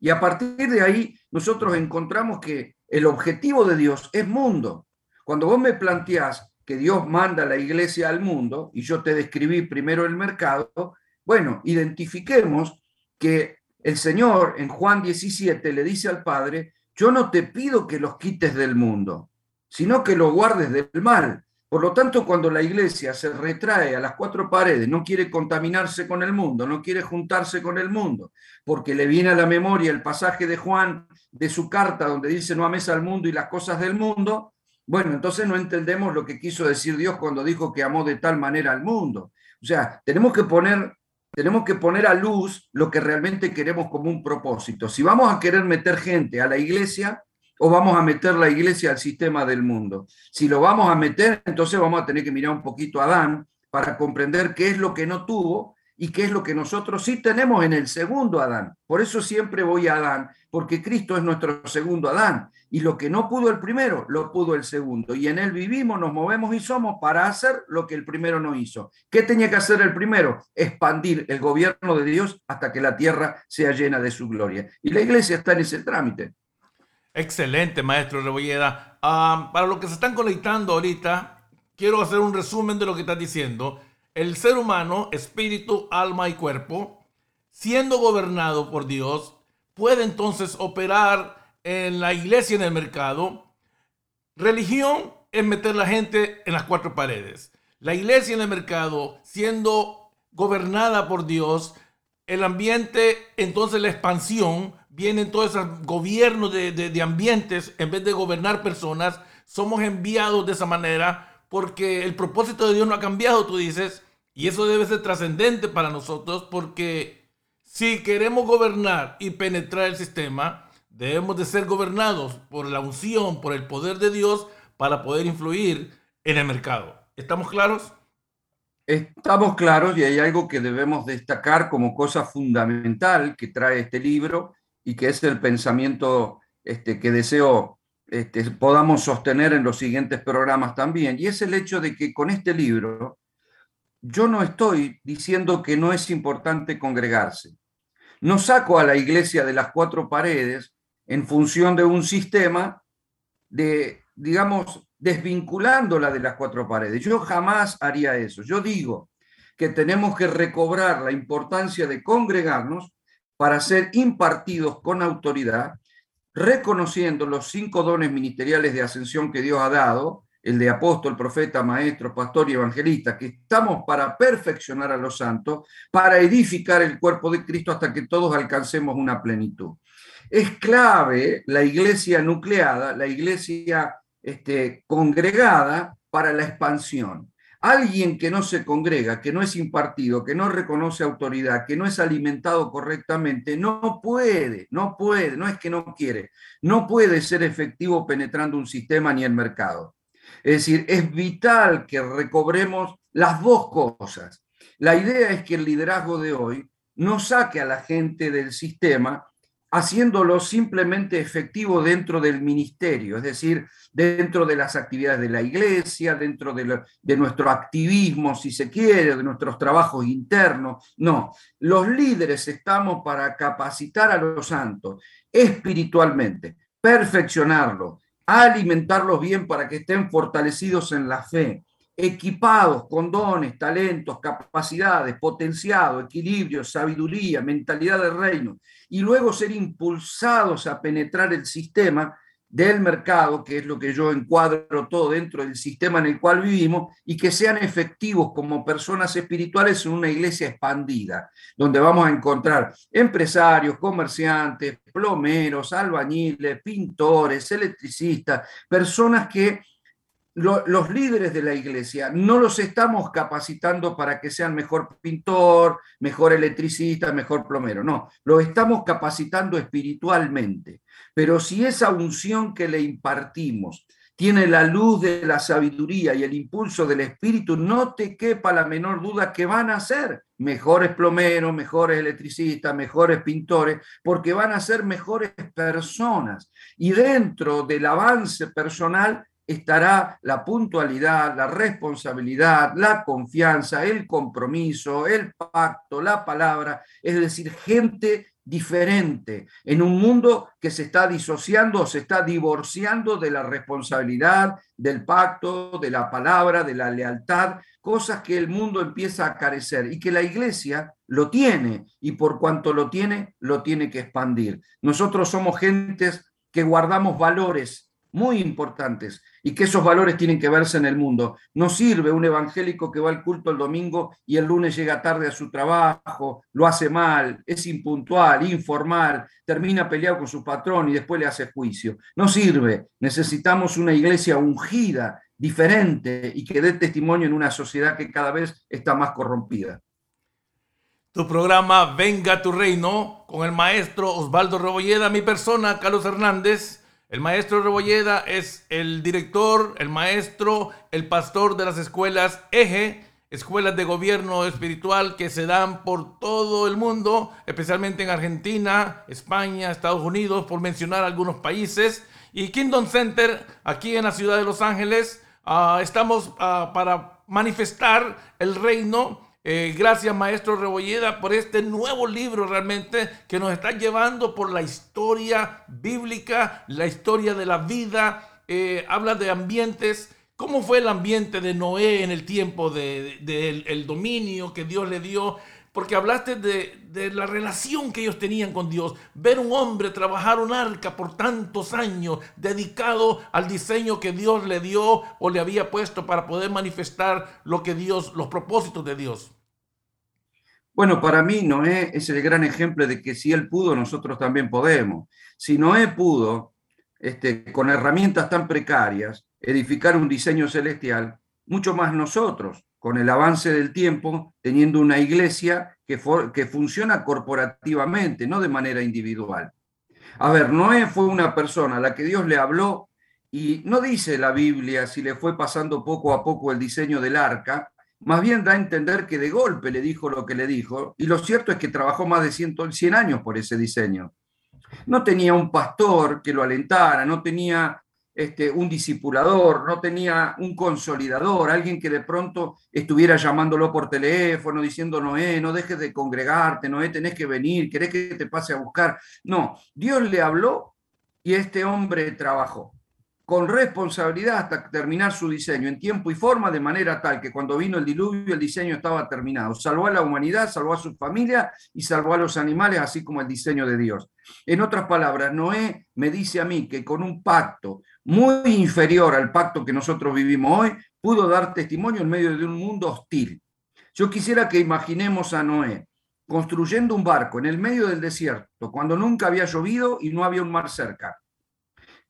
Y a partir de ahí nosotros encontramos que el objetivo de Dios es mundo. Cuando vos me planteás que Dios manda la iglesia al mundo, y yo te describí primero el mercado, bueno, identifiquemos que el Señor en Juan 17 le dice al Padre, yo no te pido que los quites del mundo, sino que los guardes del mal. Por lo tanto, cuando la iglesia se retrae a las cuatro paredes, no quiere contaminarse con el mundo, no quiere juntarse con el mundo, porque le viene a la memoria el pasaje de Juan de su carta donde dice no ames al mundo y las cosas del mundo, bueno, entonces no entendemos lo que quiso decir Dios cuando dijo que amó de tal manera al mundo. O sea, tenemos que poner tenemos que poner a luz lo que realmente queremos como un propósito. Si vamos a querer meter gente a la iglesia o vamos a meter la iglesia al sistema del mundo. Si lo vamos a meter, entonces vamos a tener que mirar un poquito a Adán para comprender qué es lo que no tuvo y qué es lo que nosotros sí tenemos en el segundo Adán. Por eso siempre voy a Adán, porque Cristo es nuestro segundo Adán. Y lo que no pudo el primero, lo pudo el segundo. Y en él vivimos, nos movemos y somos para hacer lo que el primero no hizo. ¿Qué tenía que hacer el primero? Expandir el gobierno de Dios hasta que la tierra sea llena de su gloria. Y la iglesia está en ese trámite. Excelente, maestro Rebolleda. Ah, para los que se están conectando ahorita, quiero hacer un resumen de lo que estás diciendo el ser humano, espíritu, alma y cuerpo, siendo gobernado por Dios, puede entonces operar en la iglesia, en el mercado. Religión es meter la gente en las cuatro paredes. La iglesia en el mercado, siendo gobernada por Dios, el ambiente, entonces la expansión, viene todo ese gobierno de, de ambientes, en vez de gobernar personas, somos enviados de esa manera porque el propósito de Dios no ha cambiado, tú dices, y eso debe ser trascendente para nosotros porque si queremos gobernar y penetrar el sistema, debemos de ser gobernados por la unción, por el poder de Dios para poder influir en el mercado. ¿Estamos claros? Estamos claros y hay algo que debemos destacar como cosa fundamental que trae este libro y que es el pensamiento este, que deseo este, podamos sostener en los siguientes programas también. Y es el hecho de que con este libro yo no estoy diciendo que no es importante congregarse. No saco a la iglesia de las cuatro paredes en función de un sistema de, digamos, desvinculándola de las cuatro paredes. Yo jamás haría eso. Yo digo que tenemos que recobrar la importancia de congregarnos para ser impartidos con autoridad, reconociendo los cinco dones ministeriales de ascensión que Dios ha dado, el de apóstol, profeta, maestro, pastor y evangelista, que estamos para perfeccionar a los santos, para edificar el cuerpo de Cristo hasta que todos alcancemos una plenitud. Es clave la iglesia nucleada, la iglesia este, congregada para la expansión. Alguien que no se congrega, que no es impartido, que no reconoce autoridad, que no es alimentado correctamente, no puede, no puede, no es que no quiere, no puede ser efectivo penetrando un sistema ni el mercado. Es decir, es vital que recobremos las dos cosas. La idea es que el liderazgo de hoy no saque a la gente del sistema haciéndolo simplemente efectivo dentro del ministerio, es decir, dentro de las actividades de la iglesia, dentro de, nuestro activismo, si se quiere, de nuestros trabajos internos. No, los líderes estamos para capacitar a los santos espiritualmente, perfeccionarlos, alimentarlos bien para que estén fortalecidos en la fe, equipados con dones, talentos, capacidades, potenciado, equilibrio, sabiduría, mentalidad de reino, y luego ser impulsados a penetrar el sistema del mercado, que es lo que yo encuadro todo dentro del sistema en el cual vivimos, y que sean efectivos como personas espirituales en una iglesia expandida, donde vamos a encontrar empresarios, comerciantes, plomeros, albañiles, pintores, electricistas, personas que los líderes de la iglesia no los estamos capacitando para que sean mejor pintor, mejor electricista, mejor plomero, no, los estamos capacitando espiritualmente. Pero si esa unción que le impartimos tiene la luz de la sabiduría y el impulso del espíritu, no te quepa la menor duda que van a ser mejores plomeros, mejores electricistas, mejores pintores, porque van a ser mejores personas. Y dentro del avance personal estará la puntualidad, la responsabilidad, la confianza, el compromiso, el pacto, la palabra, es decir, gente diferente en un mundo que se está disociando o se está divorciando de la responsabilidad, del pacto, de la palabra, de la lealtad, cosas que el mundo empieza a carecer y que la iglesia lo tiene y por cuanto lo tiene, lo tiene que expandir. Nosotros somos gentes que guardamos valores muy importantes y que esos valores tienen que verse en el mundo. No sirve un evangélico que va al culto el domingo y el lunes llega tarde a su trabajo, lo hace mal, es impuntual, informal, termina peleado con su patrón y después le hace juicio. No sirve. Necesitamos una iglesia ungida, diferente y que dé testimonio en una sociedad que cada vez está más corrompida. Tu programa Venga tu Reino con el maestro Osvaldo Rebolleda, mi persona, Carlos Hernández el maestro Rebolleda es el director, el maestro, el pastor de las escuelas Eje, escuelas de gobierno espiritual que se dan por todo el mundo, especialmente en Argentina, España, Estados Unidos, por mencionar algunos países. Y Kingdom Center, aquí en la ciudad de Los Ángeles, ah, estamos ah, para manifestar el reino eh, gracias, maestro Rebolleda, por este nuevo libro realmente que nos está llevando por la historia bíblica, la historia de la vida. Eh, habla de ambientes. ¿Cómo fue el ambiente de Noé en el tiempo del dominio que Dios le dio? Porque hablaste de, la relación que ellos tenían con Dios. Ver un hombre trabajar un arca por tantos años, dedicado al diseño que Dios le dio o le había puesto para poder manifestar lo que Dios, los propósitos de Dios. Bueno, para mí Noé es el gran ejemplo de que si él pudo, nosotros también podemos. Si Noé pudo, este, con herramientas tan precarias, edificar un diseño celestial, mucho más nosotros con el avance del tiempo, teniendo una iglesia que, que funciona corporativamente, no de manera individual. A ver, Noé fue una persona a la que Dios le habló y no dice la Biblia si le fue pasando poco a poco el diseño del arca, más bien da a entender que de golpe le dijo lo que le dijo, y lo cierto es que trabajó más de 100 años por ese diseño. No tenía un pastor que lo alentara, no tenía este, un discipulador, no tenía un consolidador, alguien que de pronto estuviera llamándolo por teléfono, diciendo, Noé, no dejes de congregarte, Noé, tenés que venir, querés que te pase a buscar. No, Dios le habló y este hombre trabajó con responsabilidad hasta terminar su diseño en tiempo y forma, de manera tal que cuando vino el diluvio el diseño estaba terminado. Salvó a la humanidad, salvó a su familia y salvó a los animales, así como el diseño de Dios. En otras palabras, Noé me dice a mí que con un pacto muy inferior al pacto que nosotros vivimos hoy, pudo dar testimonio en medio de un mundo hostil. Yo quisiera que imaginemos a Noé construyendo un barco en el medio del desierto, cuando nunca había llovido y no había un mar cerca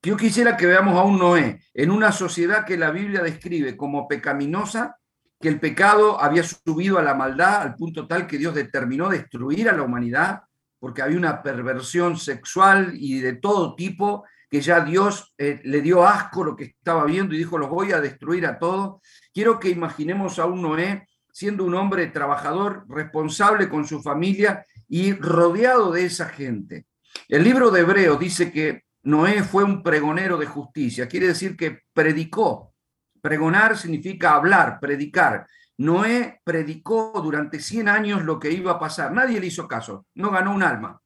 yo quisiera que veamos a un Noé en una sociedad que la Biblia describe como pecaminosa, que el pecado había subido a la maldad al punto tal que Dios determinó destruir a la humanidad, porque había una perversión sexual y de todo tipo que ya Dios eh, le dio asco lo que estaba viendo y dijo, los voy a destruir a todos. Quiero que imaginemos a un Noé siendo un hombre trabajador, responsable con su familia y rodeado de esa gente. El libro de Hebreos dice que Noé fue un pregonero de justicia, quiere decir que predicó. Pregonar significa hablar, predicar. Noé predicó durante 100 años lo que iba a pasar. Nadie le hizo caso, no ganó un alma.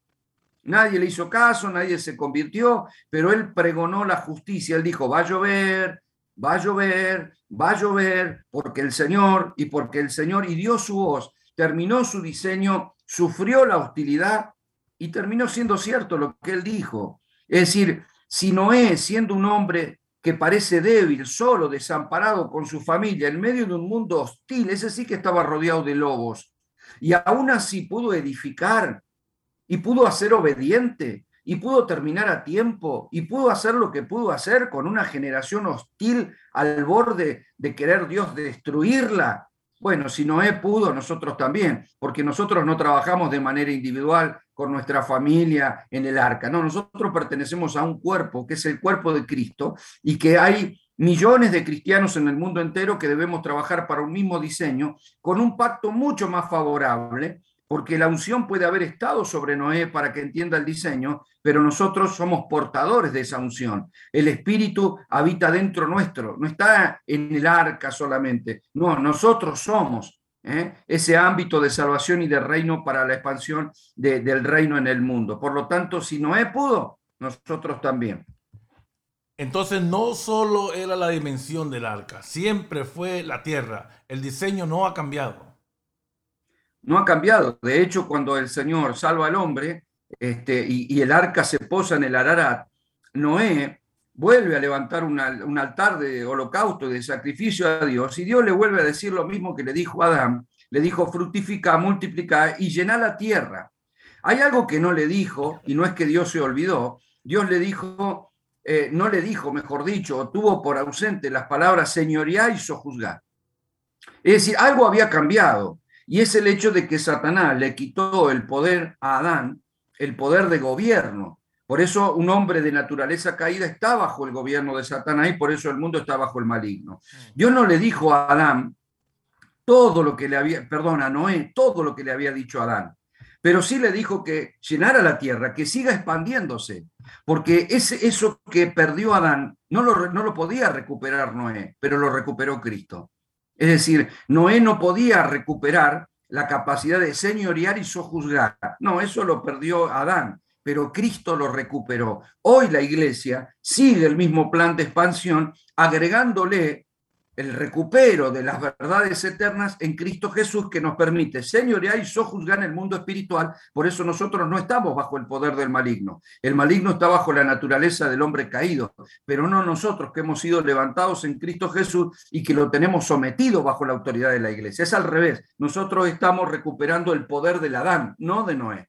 Nadie le hizo caso, nadie se convirtió, pero él pregonó la justicia. Él dijo, va a llover, va a llover, va a llover, porque el Señor y porque el Señor y dio su voz, terminó su diseño, sufrió la hostilidad y terminó siendo cierto lo que él dijo. Es decir, si Noé, siendo un hombre que parece débil, solo, desamparado con su familia, en medio de un mundo hostil, ese sí que estaba rodeado de lobos, y aún así pudo edificar y pudo hacer obediente y pudo terminar a tiempo y pudo hacer lo que pudo hacer con una generación hostil al borde de querer Dios destruirla. Bueno, si Noé pudo, nosotros también, porque nosotros no trabajamos de manera individual con nuestra familia en el arca. No, nosotros pertenecemos a un cuerpo que es el cuerpo de Cristo y que hay millones de cristianos en el mundo entero que debemos trabajar para un mismo diseño, con un pacto mucho más favorable, porque la unción puede haber estado sobre Noé para que entienda el diseño, pero nosotros somos portadores de esa unción. El Espíritu habita dentro nuestro, no está en el arca solamente, no, nosotros somos ¿eh? ese ámbito de salvación y de reino para la expansión del reino en el mundo. Por lo tanto, si Noé pudo, nosotros también. Entonces no solo era la dimensión del arca, siempre fue la tierra. El diseño no ha cambiado no ha cambiado. De hecho, cuando el Señor salva al hombre este, y, el arca se posa en el Ararat, Noé vuelve a levantar un altar de holocausto, de sacrificio a Dios, y Dios le vuelve a decir lo mismo que le dijo a Adán, le dijo fructifica, multiplica y llena la tierra. Hay algo que no le dijo, y no es que Dios se olvidó, Dios le dijo, eh, no le dijo, mejor dicho, tuvo por ausente las palabras señoría y sojuzgar. Es decir, algo había cambiado. Y es el hecho de que Satanás le quitó el poder a Adán, el poder de gobierno. Por eso un hombre de naturaleza caída está bajo el gobierno de Satanás y por eso el mundo está bajo el maligno. Dios no le dijo a Adán todo lo que le había, perdón, a Noé, todo lo que le había dicho a Adán, pero sí le dijo que llenara la tierra, que siga expandiéndose, porque ese, eso que perdió Adán no lo, no lo podía recuperar Noé, pero lo recuperó Cristo. Es decir, Noé no podía recuperar la capacidad de señorear y sojuzgar. No, eso lo perdió Adán, pero Cristo lo recuperó. Hoy la iglesia sigue el mismo plan de expansión, agregándole el recupero de las verdades eternas en Cristo Jesús que nos permite señorear y sojuzgar en el mundo espiritual. Por eso nosotros no estamos bajo el poder del maligno. El maligno está bajo la naturaleza del hombre caído, pero no nosotros que hemos sido levantados en Cristo Jesús y que lo tenemos sometido bajo la autoridad de la iglesia. Es al revés. Nosotros estamos recuperando el poder del Adán, no de Noé.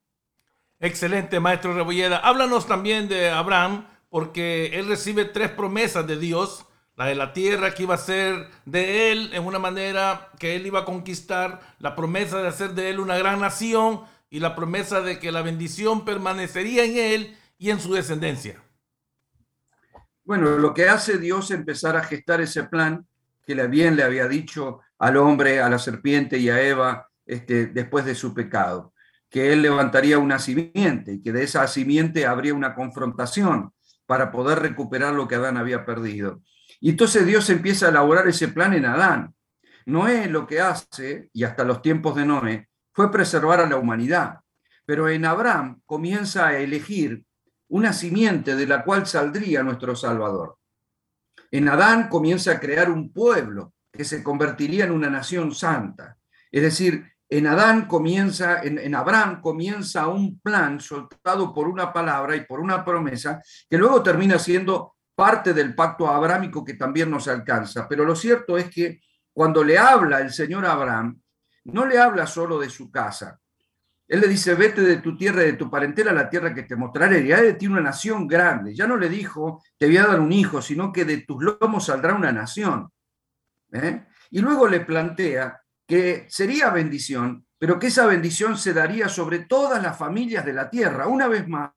Excelente, maestro Rebolleda. Háblanos también de Abraham, porque él recibe tres promesas de Dios la de la tierra que iba a ser de él en una manera que él iba a conquistar, la promesa de hacer de él una gran nación y la promesa de que la bendición permanecería en él y en su descendencia. Bueno, lo que hace Dios empezar a gestar ese plan que bien le había dicho al hombre, a la serpiente y a Eva este, después de su pecado, que él levantaría una simiente y que de esa simiente habría una confrontación para poder recuperar lo que Adán había perdido. Y entonces Dios empieza a elaborar ese plan en Adán. Noé lo que hace, y hasta los tiempos de Noé, fue preservar a la humanidad. Pero en Abraham comienza a elegir una simiente de la cual saldría nuestro Salvador. En Adán comienza a crear un pueblo que se convertiría en una nación santa. Es decir, en Adán comienza, en, en, Abraham comienza un plan soltado por una palabra y por una promesa que luego termina siendo parte del pacto abrámico que también nos alcanza. Pero lo cierto es que cuando le habla el Señor Abraham, no le habla solo de su casa. Él le dice, vete de tu tierra y de tu parentela a la tierra que te mostraré. Ya de ti una nación grande. Ya no le dijo, te voy a dar un hijo, sino que de tus lomos saldrá una nación. ¿eh? Y luego le plantea que sería bendición, pero que esa bendición se daría sobre todas las familias de la tierra. Una vez más,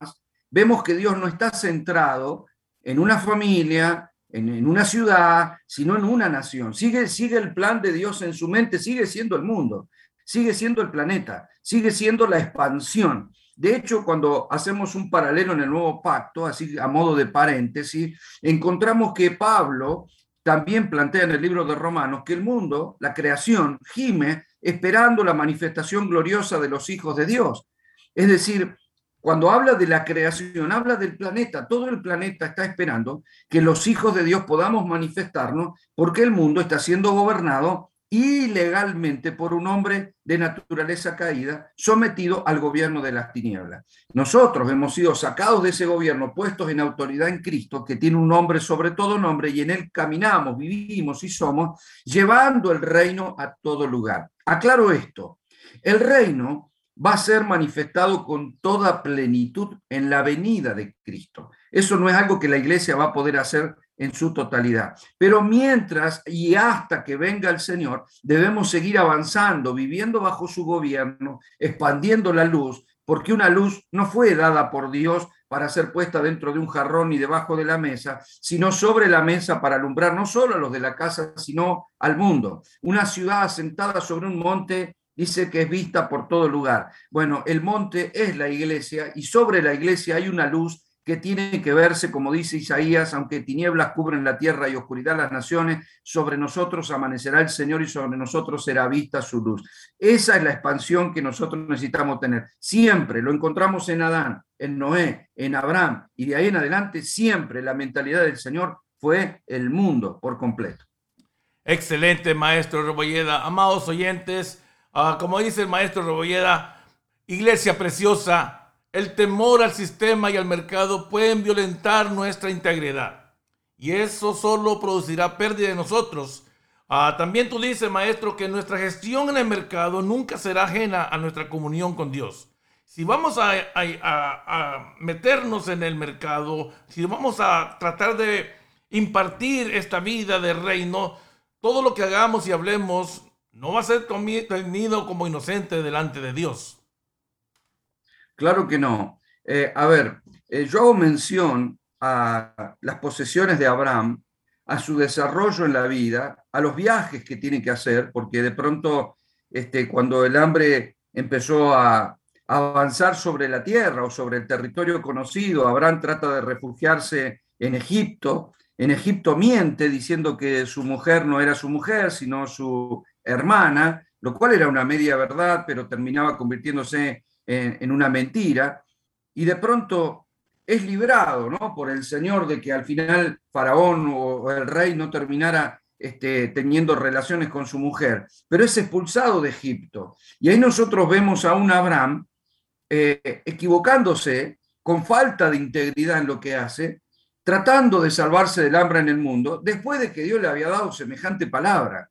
vemos que Dios no está centrado en una familia, en, una ciudad, sino en una nación. Sigue, sigue el plan de Dios en su mente, sigue siendo el mundo, sigue siendo el planeta, sigue siendo la expansión. De hecho, cuando hacemos un paralelo en el nuevo pacto, así a modo de paréntesis, encontramos que Pablo también plantea en el libro de Romanos que el mundo, la creación, gime esperando la manifestación gloriosa de los hijos de Dios. Es decir, cuando habla de la creación, habla del planeta. Todo el planeta está esperando que los hijos de Dios podamos manifestarnos porque el mundo está siendo gobernado ilegalmente por un hombre de naturaleza caída sometido al gobierno de las tinieblas. Nosotros hemos sido sacados de ese gobierno, puestos en autoridad en Cristo, que tiene un nombre sobre todo nombre, y en él caminamos, vivimos y somos, llevando el reino a todo lugar. Aclaro esto, el reino va a ser manifestado con toda plenitud en la venida de Cristo. Eso no es algo que la iglesia va a poder hacer en su totalidad. Pero mientras y hasta que venga el Señor, debemos seguir avanzando, viviendo bajo su gobierno, expandiendo la luz, porque una luz no fue dada por Dios para ser puesta dentro de un jarrón y debajo de la mesa, sino sobre la mesa para alumbrar no solo a los de la casa, sino al mundo. Una ciudad asentada sobre un monte dice que es vista por todo lugar. Bueno, el monte es la iglesia y sobre la iglesia hay una luz que tiene que verse, como dice Isaías, aunque tinieblas cubren la tierra y oscuridad las naciones, sobre nosotros amanecerá el Señor y sobre nosotros será vista su luz. Esa es la expansión que nosotros necesitamos tener. Siempre lo encontramos en Adán, en Noé, en Abraham, y de ahí en adelante siempre la mentalidad del Señor fue el mundo por completo. Excelente, maestro Rebolleda. Amados oyentes, ah, como dice el maestro Rebolleda, iglesia preciosa, el temor al sistema y al mercado pueden violentar nuestra integridad. Y eso solo producirá pérdida de nosotros. Ah, también tú dices, maestro, que nuestra gestión en el mercado nunca será ajena a nuestra comunión con Dios. Si vamos a meternos en el mercado, si vamos a tratar de impartir esta vida de reino, todo lo que hagamos y hablemos no va a ser tenido como inocente delante de Dios. Claro que no. Eh, a ver, eh, yo hago mención a las posesiones de Abraham, a su desarrollo en la vida, a los viajes que tiene que hacer, porque de pronto, este, cuando el hambre empezó a, avanzar sobre la tierra o sobre el territorio conocido, Abraham trata de refugiarse en Egipto. En Egipto miente diciendo que su mujer no era su mujer, sino su hermana, lo cual era una media verdad, pero terminaba convirtiéndose en, una mentira, y de pronto es librado ¿no? por el Señor de que al final Faraón o, el rey no terminara este, teniendo relaciones con su mujer, pero es expulsado de Egipto. Y ahí nosotros vemos a un Abraham eh, equivocándose, con falta de integridad en lo que hace, tratando de salvarse del hambre en el mundo, después de que Dios le había dado semejante palabra.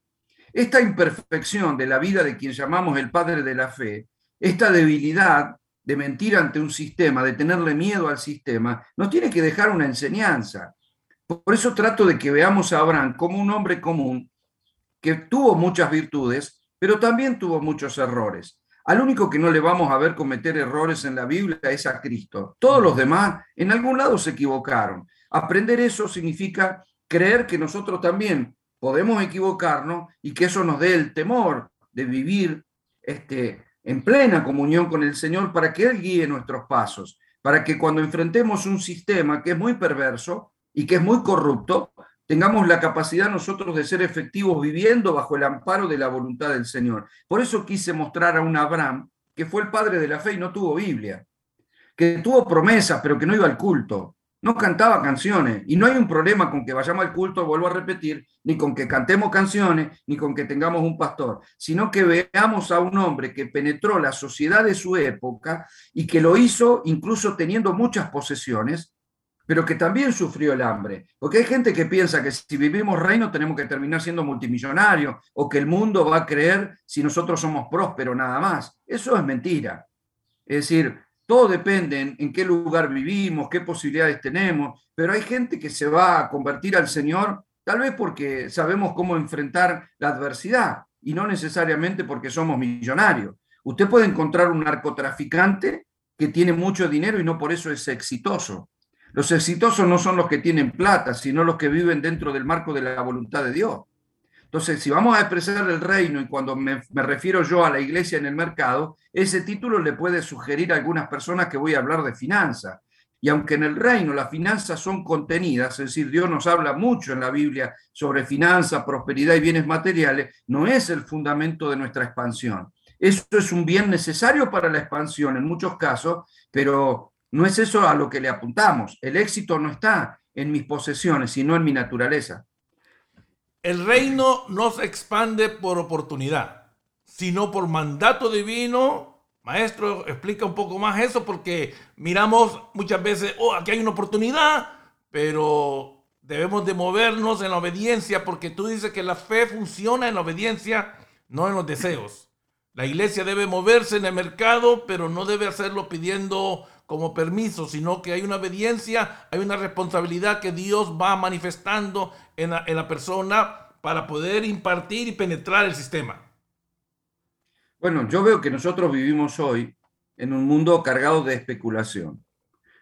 Esta imperfección de la vida de quien llamamos el Padre de la Fe esta debilidad de mentir ante un sistema, de tenerle miedo al sistema, nos tiene que dejar una enseñanza. Por eso trato de que veamos a Abraham como un hombre común que tuvo muchas virtudes, pero también tuvo muchos errores. Al único que no le vamos a ver cometer errores en la Biblia es a Cristo. Todos los demás en algún lado se equivocaron. Aprender eso significa creer que nosotros también podemos equivocarnos y que eso nos dé el temor de vivir este, en plena comunión con el Señor para que Él guíe nuestros pasos, para que cuando enfrentemos un sistema que es muy perverso y que es muy corrupto, tengamos la capacidad nosotros de ser efectivos viviendo bajo el amparo de la voluntad del Señor. Por eso quise mostrar a un Abraham que fue el padre de la fe y no tuvo Biblia, que tuvo promesas pero que no iba al culto, no cantaba canciones. Y no hay un problema con que vayamos al culto, vuelvo a repetir, ni con que cantemos canciones, ni con que tengamos un pastor, sino que veamos a un hombre que penetró la sociedad de su época y que lo hizo incluso teniendo muchas posesiones, pero que también sufrió el hambre. Porque hay gente que piensa que si vivimos reino tenemos que terminar siendo multimillonarios o que el mundo va a creer si nosotros somos prósperos nada más. Eso es mentira. Es decir, todo depende en, qué lugar vivimos, qué posibilidades tenemos, pero hay gente que se va a convertir al Señor tal vez porque sabemos cómo enfrentar la adversidad y no necesariamente porque somos millonarios. Usted puede encontrar un narcotraficante que tiene mucho dinero y no por eso es exitoso. Los exitosos no son los que tienen plata, sino los que viven dentro del marco de la voluntad de Dios. Entonces, si vamos a expresar el reino y cuando me, refiero yo a la iglesia en el mercado, ese título le puede sugerir a algunas personas que voy a hablar de finanzas. Y aunque en el reino las finanzas son contenidas, es decir, Dios nos habla mucho en la Biblia sobre finanzas, prosperidad y bienes materiales, no es el fundamento de nuestra expansión. Eso es un bien necesario para la expansión en muchos casos, pero no es eso a lo que le apuntamos. El éxito no está en mis posesiones, sino en mi naturaleza. El reino no se expande por oportunidad, sino por mandato divino. Maestro, explica un poco más eso porque miramos muchas veces, oh, aquí hay una oportunidad, pero debemos de movernos en la obediencia porque tú dices que la fe funciona en la obediencia, no en los deseos. La iglesia debe moverse en el mercado, pero no debe hacerlo pidiendo como permiso, sino que hay una obediencia, hay una responsabilidad que Dios va manifestando en la, persona para poder impartir y penetrar el sistema. Bueno, yo veo que nosotros vivimos hoy en un mundo cargado de especulación.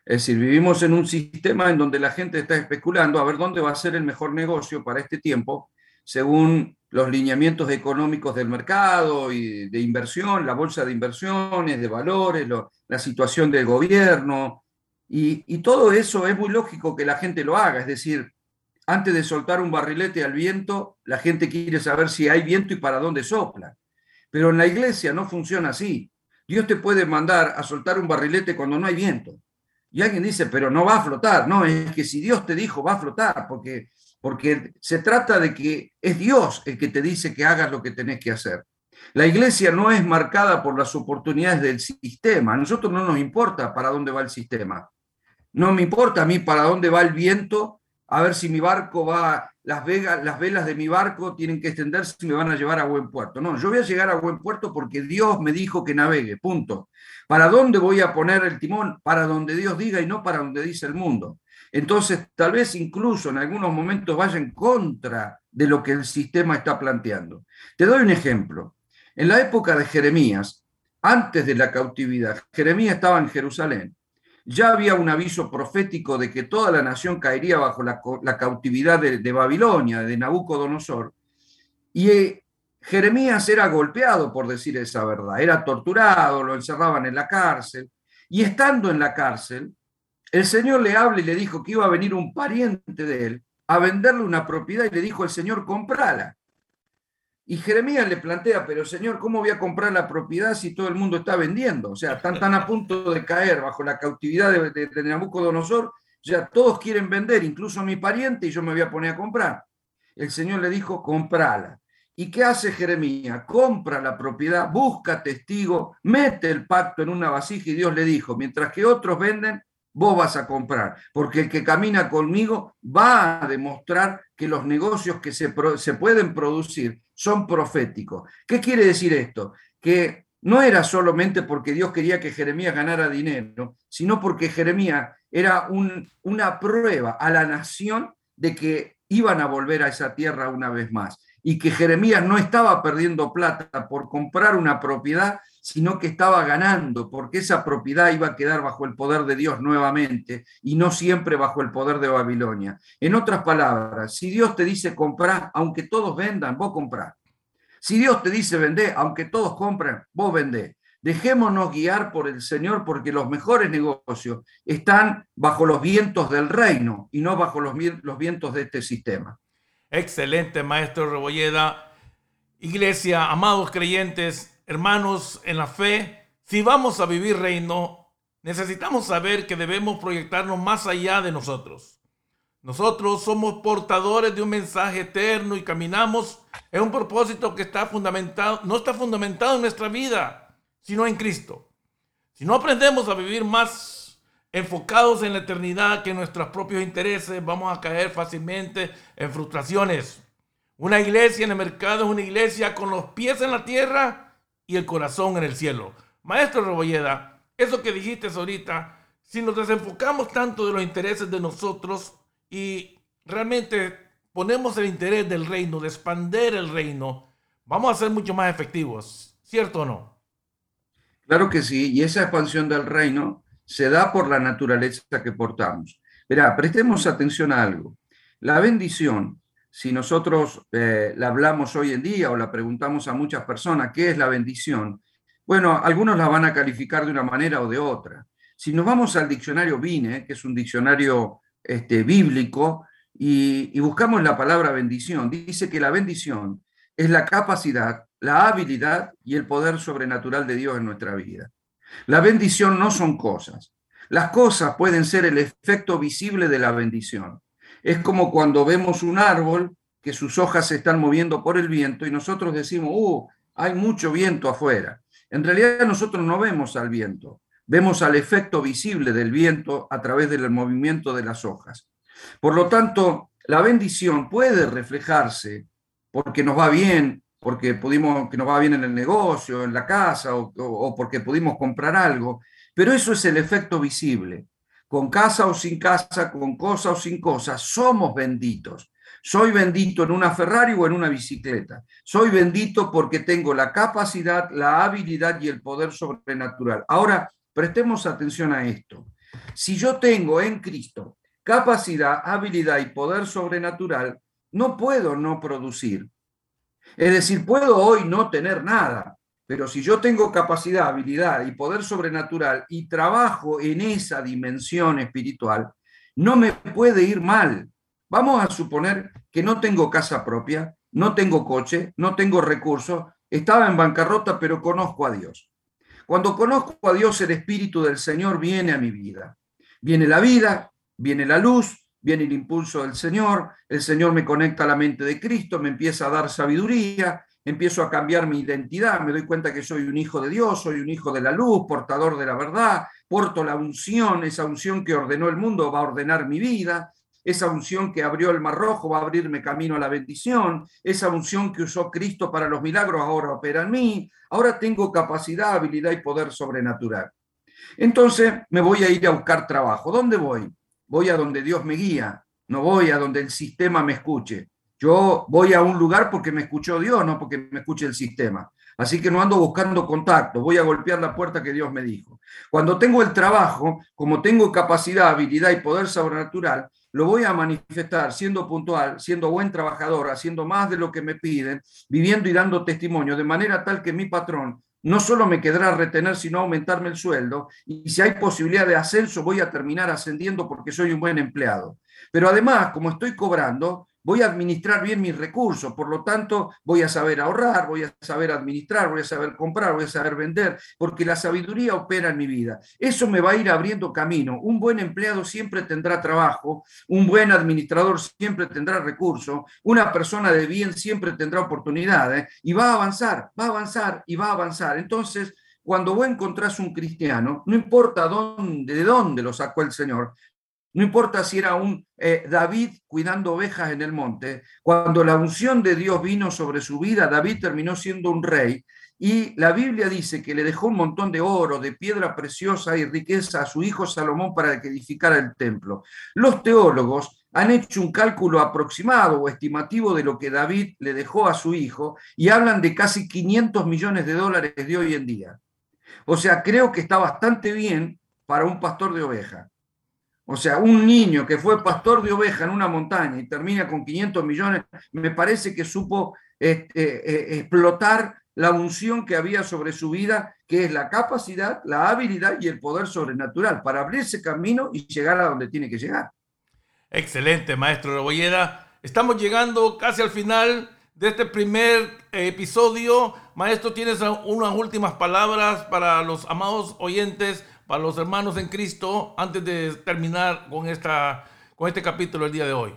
Es decir, vivimos en un sistema en donde la gente está especulando a ver dónde va a ser el mejor negocio para este tiempo, según los lineamientos económicos del mercado y de inversión, la bolsa de inversiones, de valores, la situación del gobierno. Y, todo eso es muy lógico que la gente lo haga. Es decir, antes de soltar un barrilete al viento, la gente quiere saber si hay viento y para dónde sopla. Pero en la iglesia no funciona así. Dios te puede mandar a soltar un barrilete cuando no hay viento. Y alguien dice, pero no va a flotar. No, es que si Dios te dijo, va a flotar, porque porque se trata de que es Dios el que te dice que hagas lo que tenés que hacer. La iglesia no es marcada por las oportunidades del sistema. A nosotros no nos importa para dónde va el sistema. No me importa a mí para dónde va el viento, a ver si mi barco va, las, las velas de mi barco tienen que extenderse y me van a llevar a buen puerto. No, yo voy a llegar a buen puerto porque Dios me dijo que navegue, punto. ¿Para dónde voy a poner el timón? Para donde Dios diga y no para donde dice el mundo. Entonces, tal vez incluso en algunos momentos vaya en contra de lo que el sistema está planteando. Te doy un ejemplo. En la época de Jeremías, antes de la cautividad, Jeremías estaba en Jerusalén. Ya había un aviso profético de que toda la nación caería bajo la, cautividad de, Babilonia, de Nabucodonosor. Y eh, Jeremías era golpeado por decir esa verdad, era torturado, lo encerraban en la cárcel. Y estando en la cárcel, el Señor le habla y le dijo que iba a venir un pariente de él a venderle una propiedad y le dijo el Señor, comprala. Y Jeremías le plantea, pero Señor, ¿cómo voy a comprar la propiedad si todo el mundo está vendiendo? O sea, están tan a punto de caer bajo la cautividad de, de, de Nabucodonosor, ya todos quieren vender, incluso mi pariente, y yo me voy a poner a comprar. El Señor le dijo, comprala. ¿Y qué hace Jeremías? Compra la propiedad, busca testigo, mete el pacto en una vasija y Dios le dijo, mientras que otros venden, vos vas a comprar, porque el que camina conmigo va a demostrar que los negocios que se, se pueden producir son proféticos. ¿Qué quiere decir esto? Que no era solamente porque Dios quería que Jeremías ganara dinero, sino porque Jeremías era un, una prueba a la nación de que iban a volver a esa tierra una vez más y que Jeremías no estaba perdiendo plata por comprar una propiedad, sino que estaba ganando, porque esa propiedad iba a quedar bajo el poder de Dios nuevamente y no siempre bajo el poder de Babilonia. En otras palabras, si Dios te dice comprar, aunque todos vendan, vos comprás. Si Dios te dice vender, aunque todos compren, vos vendés. Dejémonos guiar por el Señor porque los mejores negocios están bajo los vientos del reino y no bajo los, los vientos de este sistema. Excelente, maestro Rebolleda. Iglesia, amados creyentes, hermanos en la fe, si vamos a vivir reino, necesitamos saber que debemos proyectarnos más allá de nosotros. Nosotros somos portadores de un mensaje eterno y caminamos en un propósito que está fundamentado, no está fundamentado en nuestra vida, sino en Cristo. Si no aprendemos a vivir más enfocados en la eternidad que en nuestros propios intereses, vamos a caer fácilmente en frustraciones. Una iglesia en el mercado es una iglesia con los pies en la tierra y el corazón en el cielo. Maestro Rebolleda, eso que dijiste ahorita, si nos desenfocamos tanto de los intereses de nosotros y realmente ponemos el interés del reino, de expander el reino, vamos a ser mucho más efectivos, ¿cierto o no? Claro que sí, y esa expansión del reino se da por la naturaleza que portamos. Verá, prestemos atención a algo. La bendición, si nosotros eh, la hablamos hoy en día o la preguntamos a muchas personas, ¿qué es la bendición? Bueno, algunos la van a calificar de una manera o de otra. Si nos vamos al diccionario Vine, que es un diccionario este, bíblico, y, y buscamos la palabra bendición, dice que la bendición es la capacidad, la habilidad y el poder sobrenatural de Dios en nuestra vida. La bendición no son cosas. Las cosas pueden ser el efecto visible de la bendición. Es como cuando vemos un árbol que sus hojas se están moviendo por el viento y nosotros decimos, uh, hay mucho viento afuera. En realidad nosotros no vemos al viento, vemos al efecto visible del viento a través del movimiento de las hojas. Por lo tanto, la bendición puede reflejarse porque nos va bien, porque pudimos, que nos va bien en el negocio, en la casa, o, o porque pudimos comprar algo, pero eso es el efecto visible con casa o sin casa, con cosa o sin cosa, somos benditos. Soy bendito en una Ferrari o en una bicicleta. Soy bendito porque tengo la capacidad, la habilidad y el poder sobrenatural. Ahora, prestemos atención a esto. Si yo tengo en Cristo capacidad, habilidad y poder sobrenatural, no puedo no producir. Es decir, puedo hoy no tener nada, pero si yo tengo capacidad, habilidad y poder sobrenatural y trabajo en esa dimensión espiritual, no me puede ir mal. Vamos a suponer que no tengo casa propia, no tengo coche, no tengo recursos, estaba en bancarrota, pero conozco a Dios. Cuando conozco a Dios, el Espíritu del Señor viene a mi vida. Viene la vida, viene la luz, viene el impulso del Señor, el Señor me conecta a la mente de Cristo, me empieza a dar sabiduría, empiezo a cambiar mi identidad, me doy cuenta que soy un hijo de Dios, soy un hijo de la luz, portador de la verdad, porto la unción, esa unción que ordenó el mundo va a ordenar mi vida, esa unción que abrió el mar rojo va a abrirme camino a la bendición, esa unción que usó Cristo para los milagros ahora opera en mí, ahora tengo capacidad, habilidad y poder sobrenatural. Entonces me voy a ir a buscar trabajo. ¿Dónde voy? Voy a donde Dios me guía, no voy a donde el sistema me escuche. Yo voy a un lugar porque me escuchó Dios, no porque me escuche el sistema. Así que no ando buscando contacto, voy a golpear la puerta que Dios me dijo. Cuando tengo el trabajo, como tengo capacidad, habilidad y poder sobrenatural, lo voy a manifestar siendo puntual, siendo buen trabajador, haciendo más de lo que me piden, viviendo y dando testimonio, de manera tal que mi patrón no solo me quedará retener, sino aumentarme el sueldo. Y si hay posibilidad de ascenso, voy a terminar ascendiendo porque soy un buen empleado. Pero además, como estoy cobrando, voy a administrar bien mis recursos, por lo tanto voy a saber ahorrar, voy a saber administrar, voy a saber comprar, voy a saber vender, porque la sabiduría opera en mi vida. Eso me va a ir abriendo camino. Un buen empleado siempre tendrá trabajo, un buen administrador siempre tendrá recursos, una persona de bien siempre tendrá oportunidades y va a avanzar, va a avanzar y va a avanzar. Entonces, cuando vos encontrás un cristiano, no importa dónde, de dónde lo sacó el Señor, no importa si era un eh, David cuidando ovejas en el monte, cuando la unción de Dios vino sobre su vida, David terminó siendo un rey. Y la Biblia dice que le dejó un montón de oro, de piedra preciosa y riqueza a su hijo Salomón para que edificara el templo. Los teólogos han hecho un cálculo aproximado o estimativo de lo que David le dejó a su hijo y hablan de casi 500 millones de dólares de hoy en día. O sea, creo que está bastante bien para un pastor de ovejas. O sea, un niño que fue pastor de oveja en una montaña y termina con 500 millones, me parece que supo este, eh, explotar la unción que había sobre su vida, que es la capacidad, la habilidad y el poder sobrenatural para abrirse camino y llegar a donde tiene que llegar. Excelente, maestro Rebolleda. Estamos llegando casi al final de este primer episodio. Maestro, ¿tienes unas últimas palabras para los amados oyentes para los hermanos en Cristo antes de terminar con, esta, con este capítulo el día de hoy?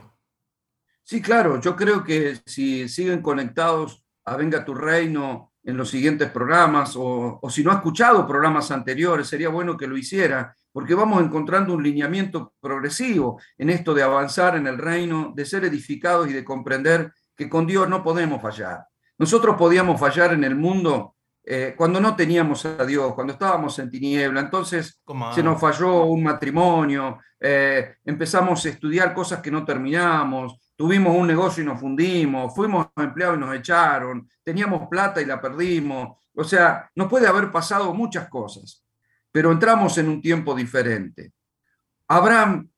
Sí, claro, yo creo que si siguen conectados a Venga tu Reino en los siguientes programas o, o si no ha escuchado programas anteriores, sería bueno que lo hiciera, porque vamos encontrando un lineamiento progresivo en esto de avanzar en el reino, de ser edificados y de comprender que con Dios no podemos fallar. Nosotros podíamos fallar en el mundo eh, cuando no teníamos a Dios, cuando estábamos en tiniebla, entonces se nos falló un matrimonio, eh, empezamos a estudiar cosas que no terminamos, tuvimos un negocio y nos fundimos, fuimos empleados y nos echaron, teníamos plata y la perdimos, o sea, nos puede haber pasado muchas cosas, pero entramos en un tiempo diferente. Abraham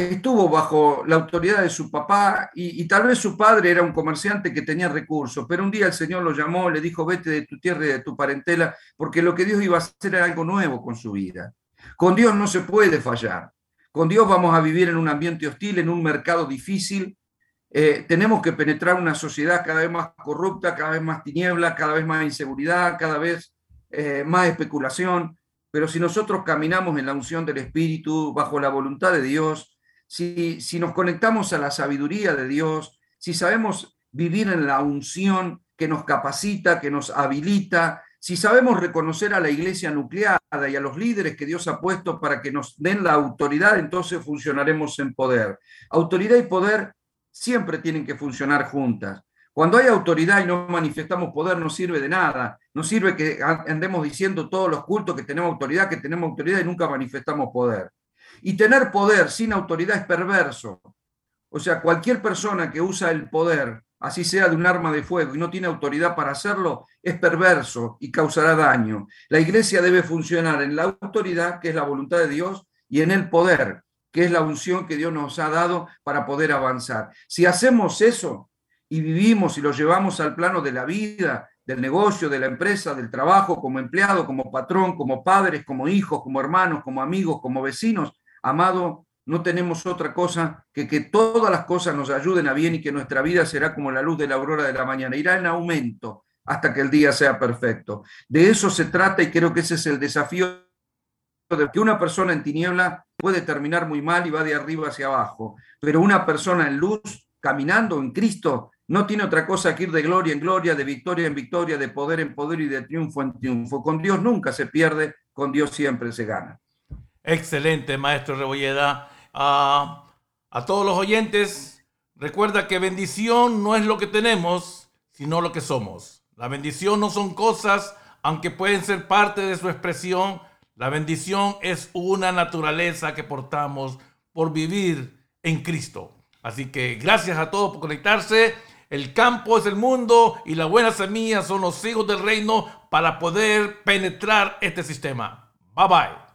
estuvo bajo la autoridad de su papá y, tal vez su padre era un comerciante que tenía recursos, pero un día el Señor lo llamó, le dijo, vete de tu tierra y de tu parentela, porque lo que Dios iba a hacer era algo nuevo con su vida. Con Dios no se puede fallar. Con Dios vamos a vivir en un ambiente hostil, en un mercado difícil. Eh, tenemos que penetrar una sociedad cada vez más corrupta, cada vez más tiniebla, cada vez más inseguridad, cada vez eh, más especulación. Pero si nosotros caminamos en la unción del Espíritu, bajo la voluntad de Dios, si, nos conectamos a la sabiduría de Dios, si sabemos vivir en la unción que nos capacita, que nos habilita, si sabemos reconocer a la iglesia nucleada y a los líderes que Dios ha puesto para que nos den la autoridad, entonces funcionaremos en poder. Autoridad y poder siempre tienen que funcionar juntas. Cuando hay autoridad y no manifestamos poder, no sirve de nada. No sirve que andemos diciendo todos los cultos que tenemos autoridad, que tenemos autoridad y nunca manifestamos poder. Y tener poder sin autoridad es perverso. O sea, cualquier persona que usa el poder, así sea de un arma de fuego, y no tiene autoridad para hacerlo, es perverso y causará daño. La iglesia debe funcionar en la autoridad, que es la voluntad de Dios, y en el poder, que es la unción que Dios nos ha dado para poder avanzar. Si hacemos eso, y vivimos y lo llevamos al plano de la vida, del negocio, de la empresa, del trabajo, como empleado, como patrón, como padres, como hijos, como hermanos, como amigos, como vecinos, amado, no tenemos otra cosa que que todas las cosas nos ayuden a bien y que nuestra vida será como la luz de la aurora de la mañana, irá en aumento hasta que el día sea perfecto. De eso se trata y creo que ese es el desafío de que una persona en tiniebla puede terminar muy mal y va de arriba hacia abajo, pero una persona en luz, caminando en Cristo, no tiene otra cosa que ir de gloria en gloria, de victoria en victoria, de poder en poder y de triunfo en triunfo. Con Dios nunca se pierde, con Dios siempre se gana. Excelente, maestro Rebolleda. a todos los oyentes, recuerda que bendición no es lo que tenemos, sino lo que somos. La bendición no son cosas, aunque pueden ser parte de su expresión. La bendición es una naturaleza que portamos por vivir en Cristo. Así que gracias a todos por conectarse. El campo es el mundo y la buena semilla son los hijos del reino para poder penetrar este sistema. Bye bye.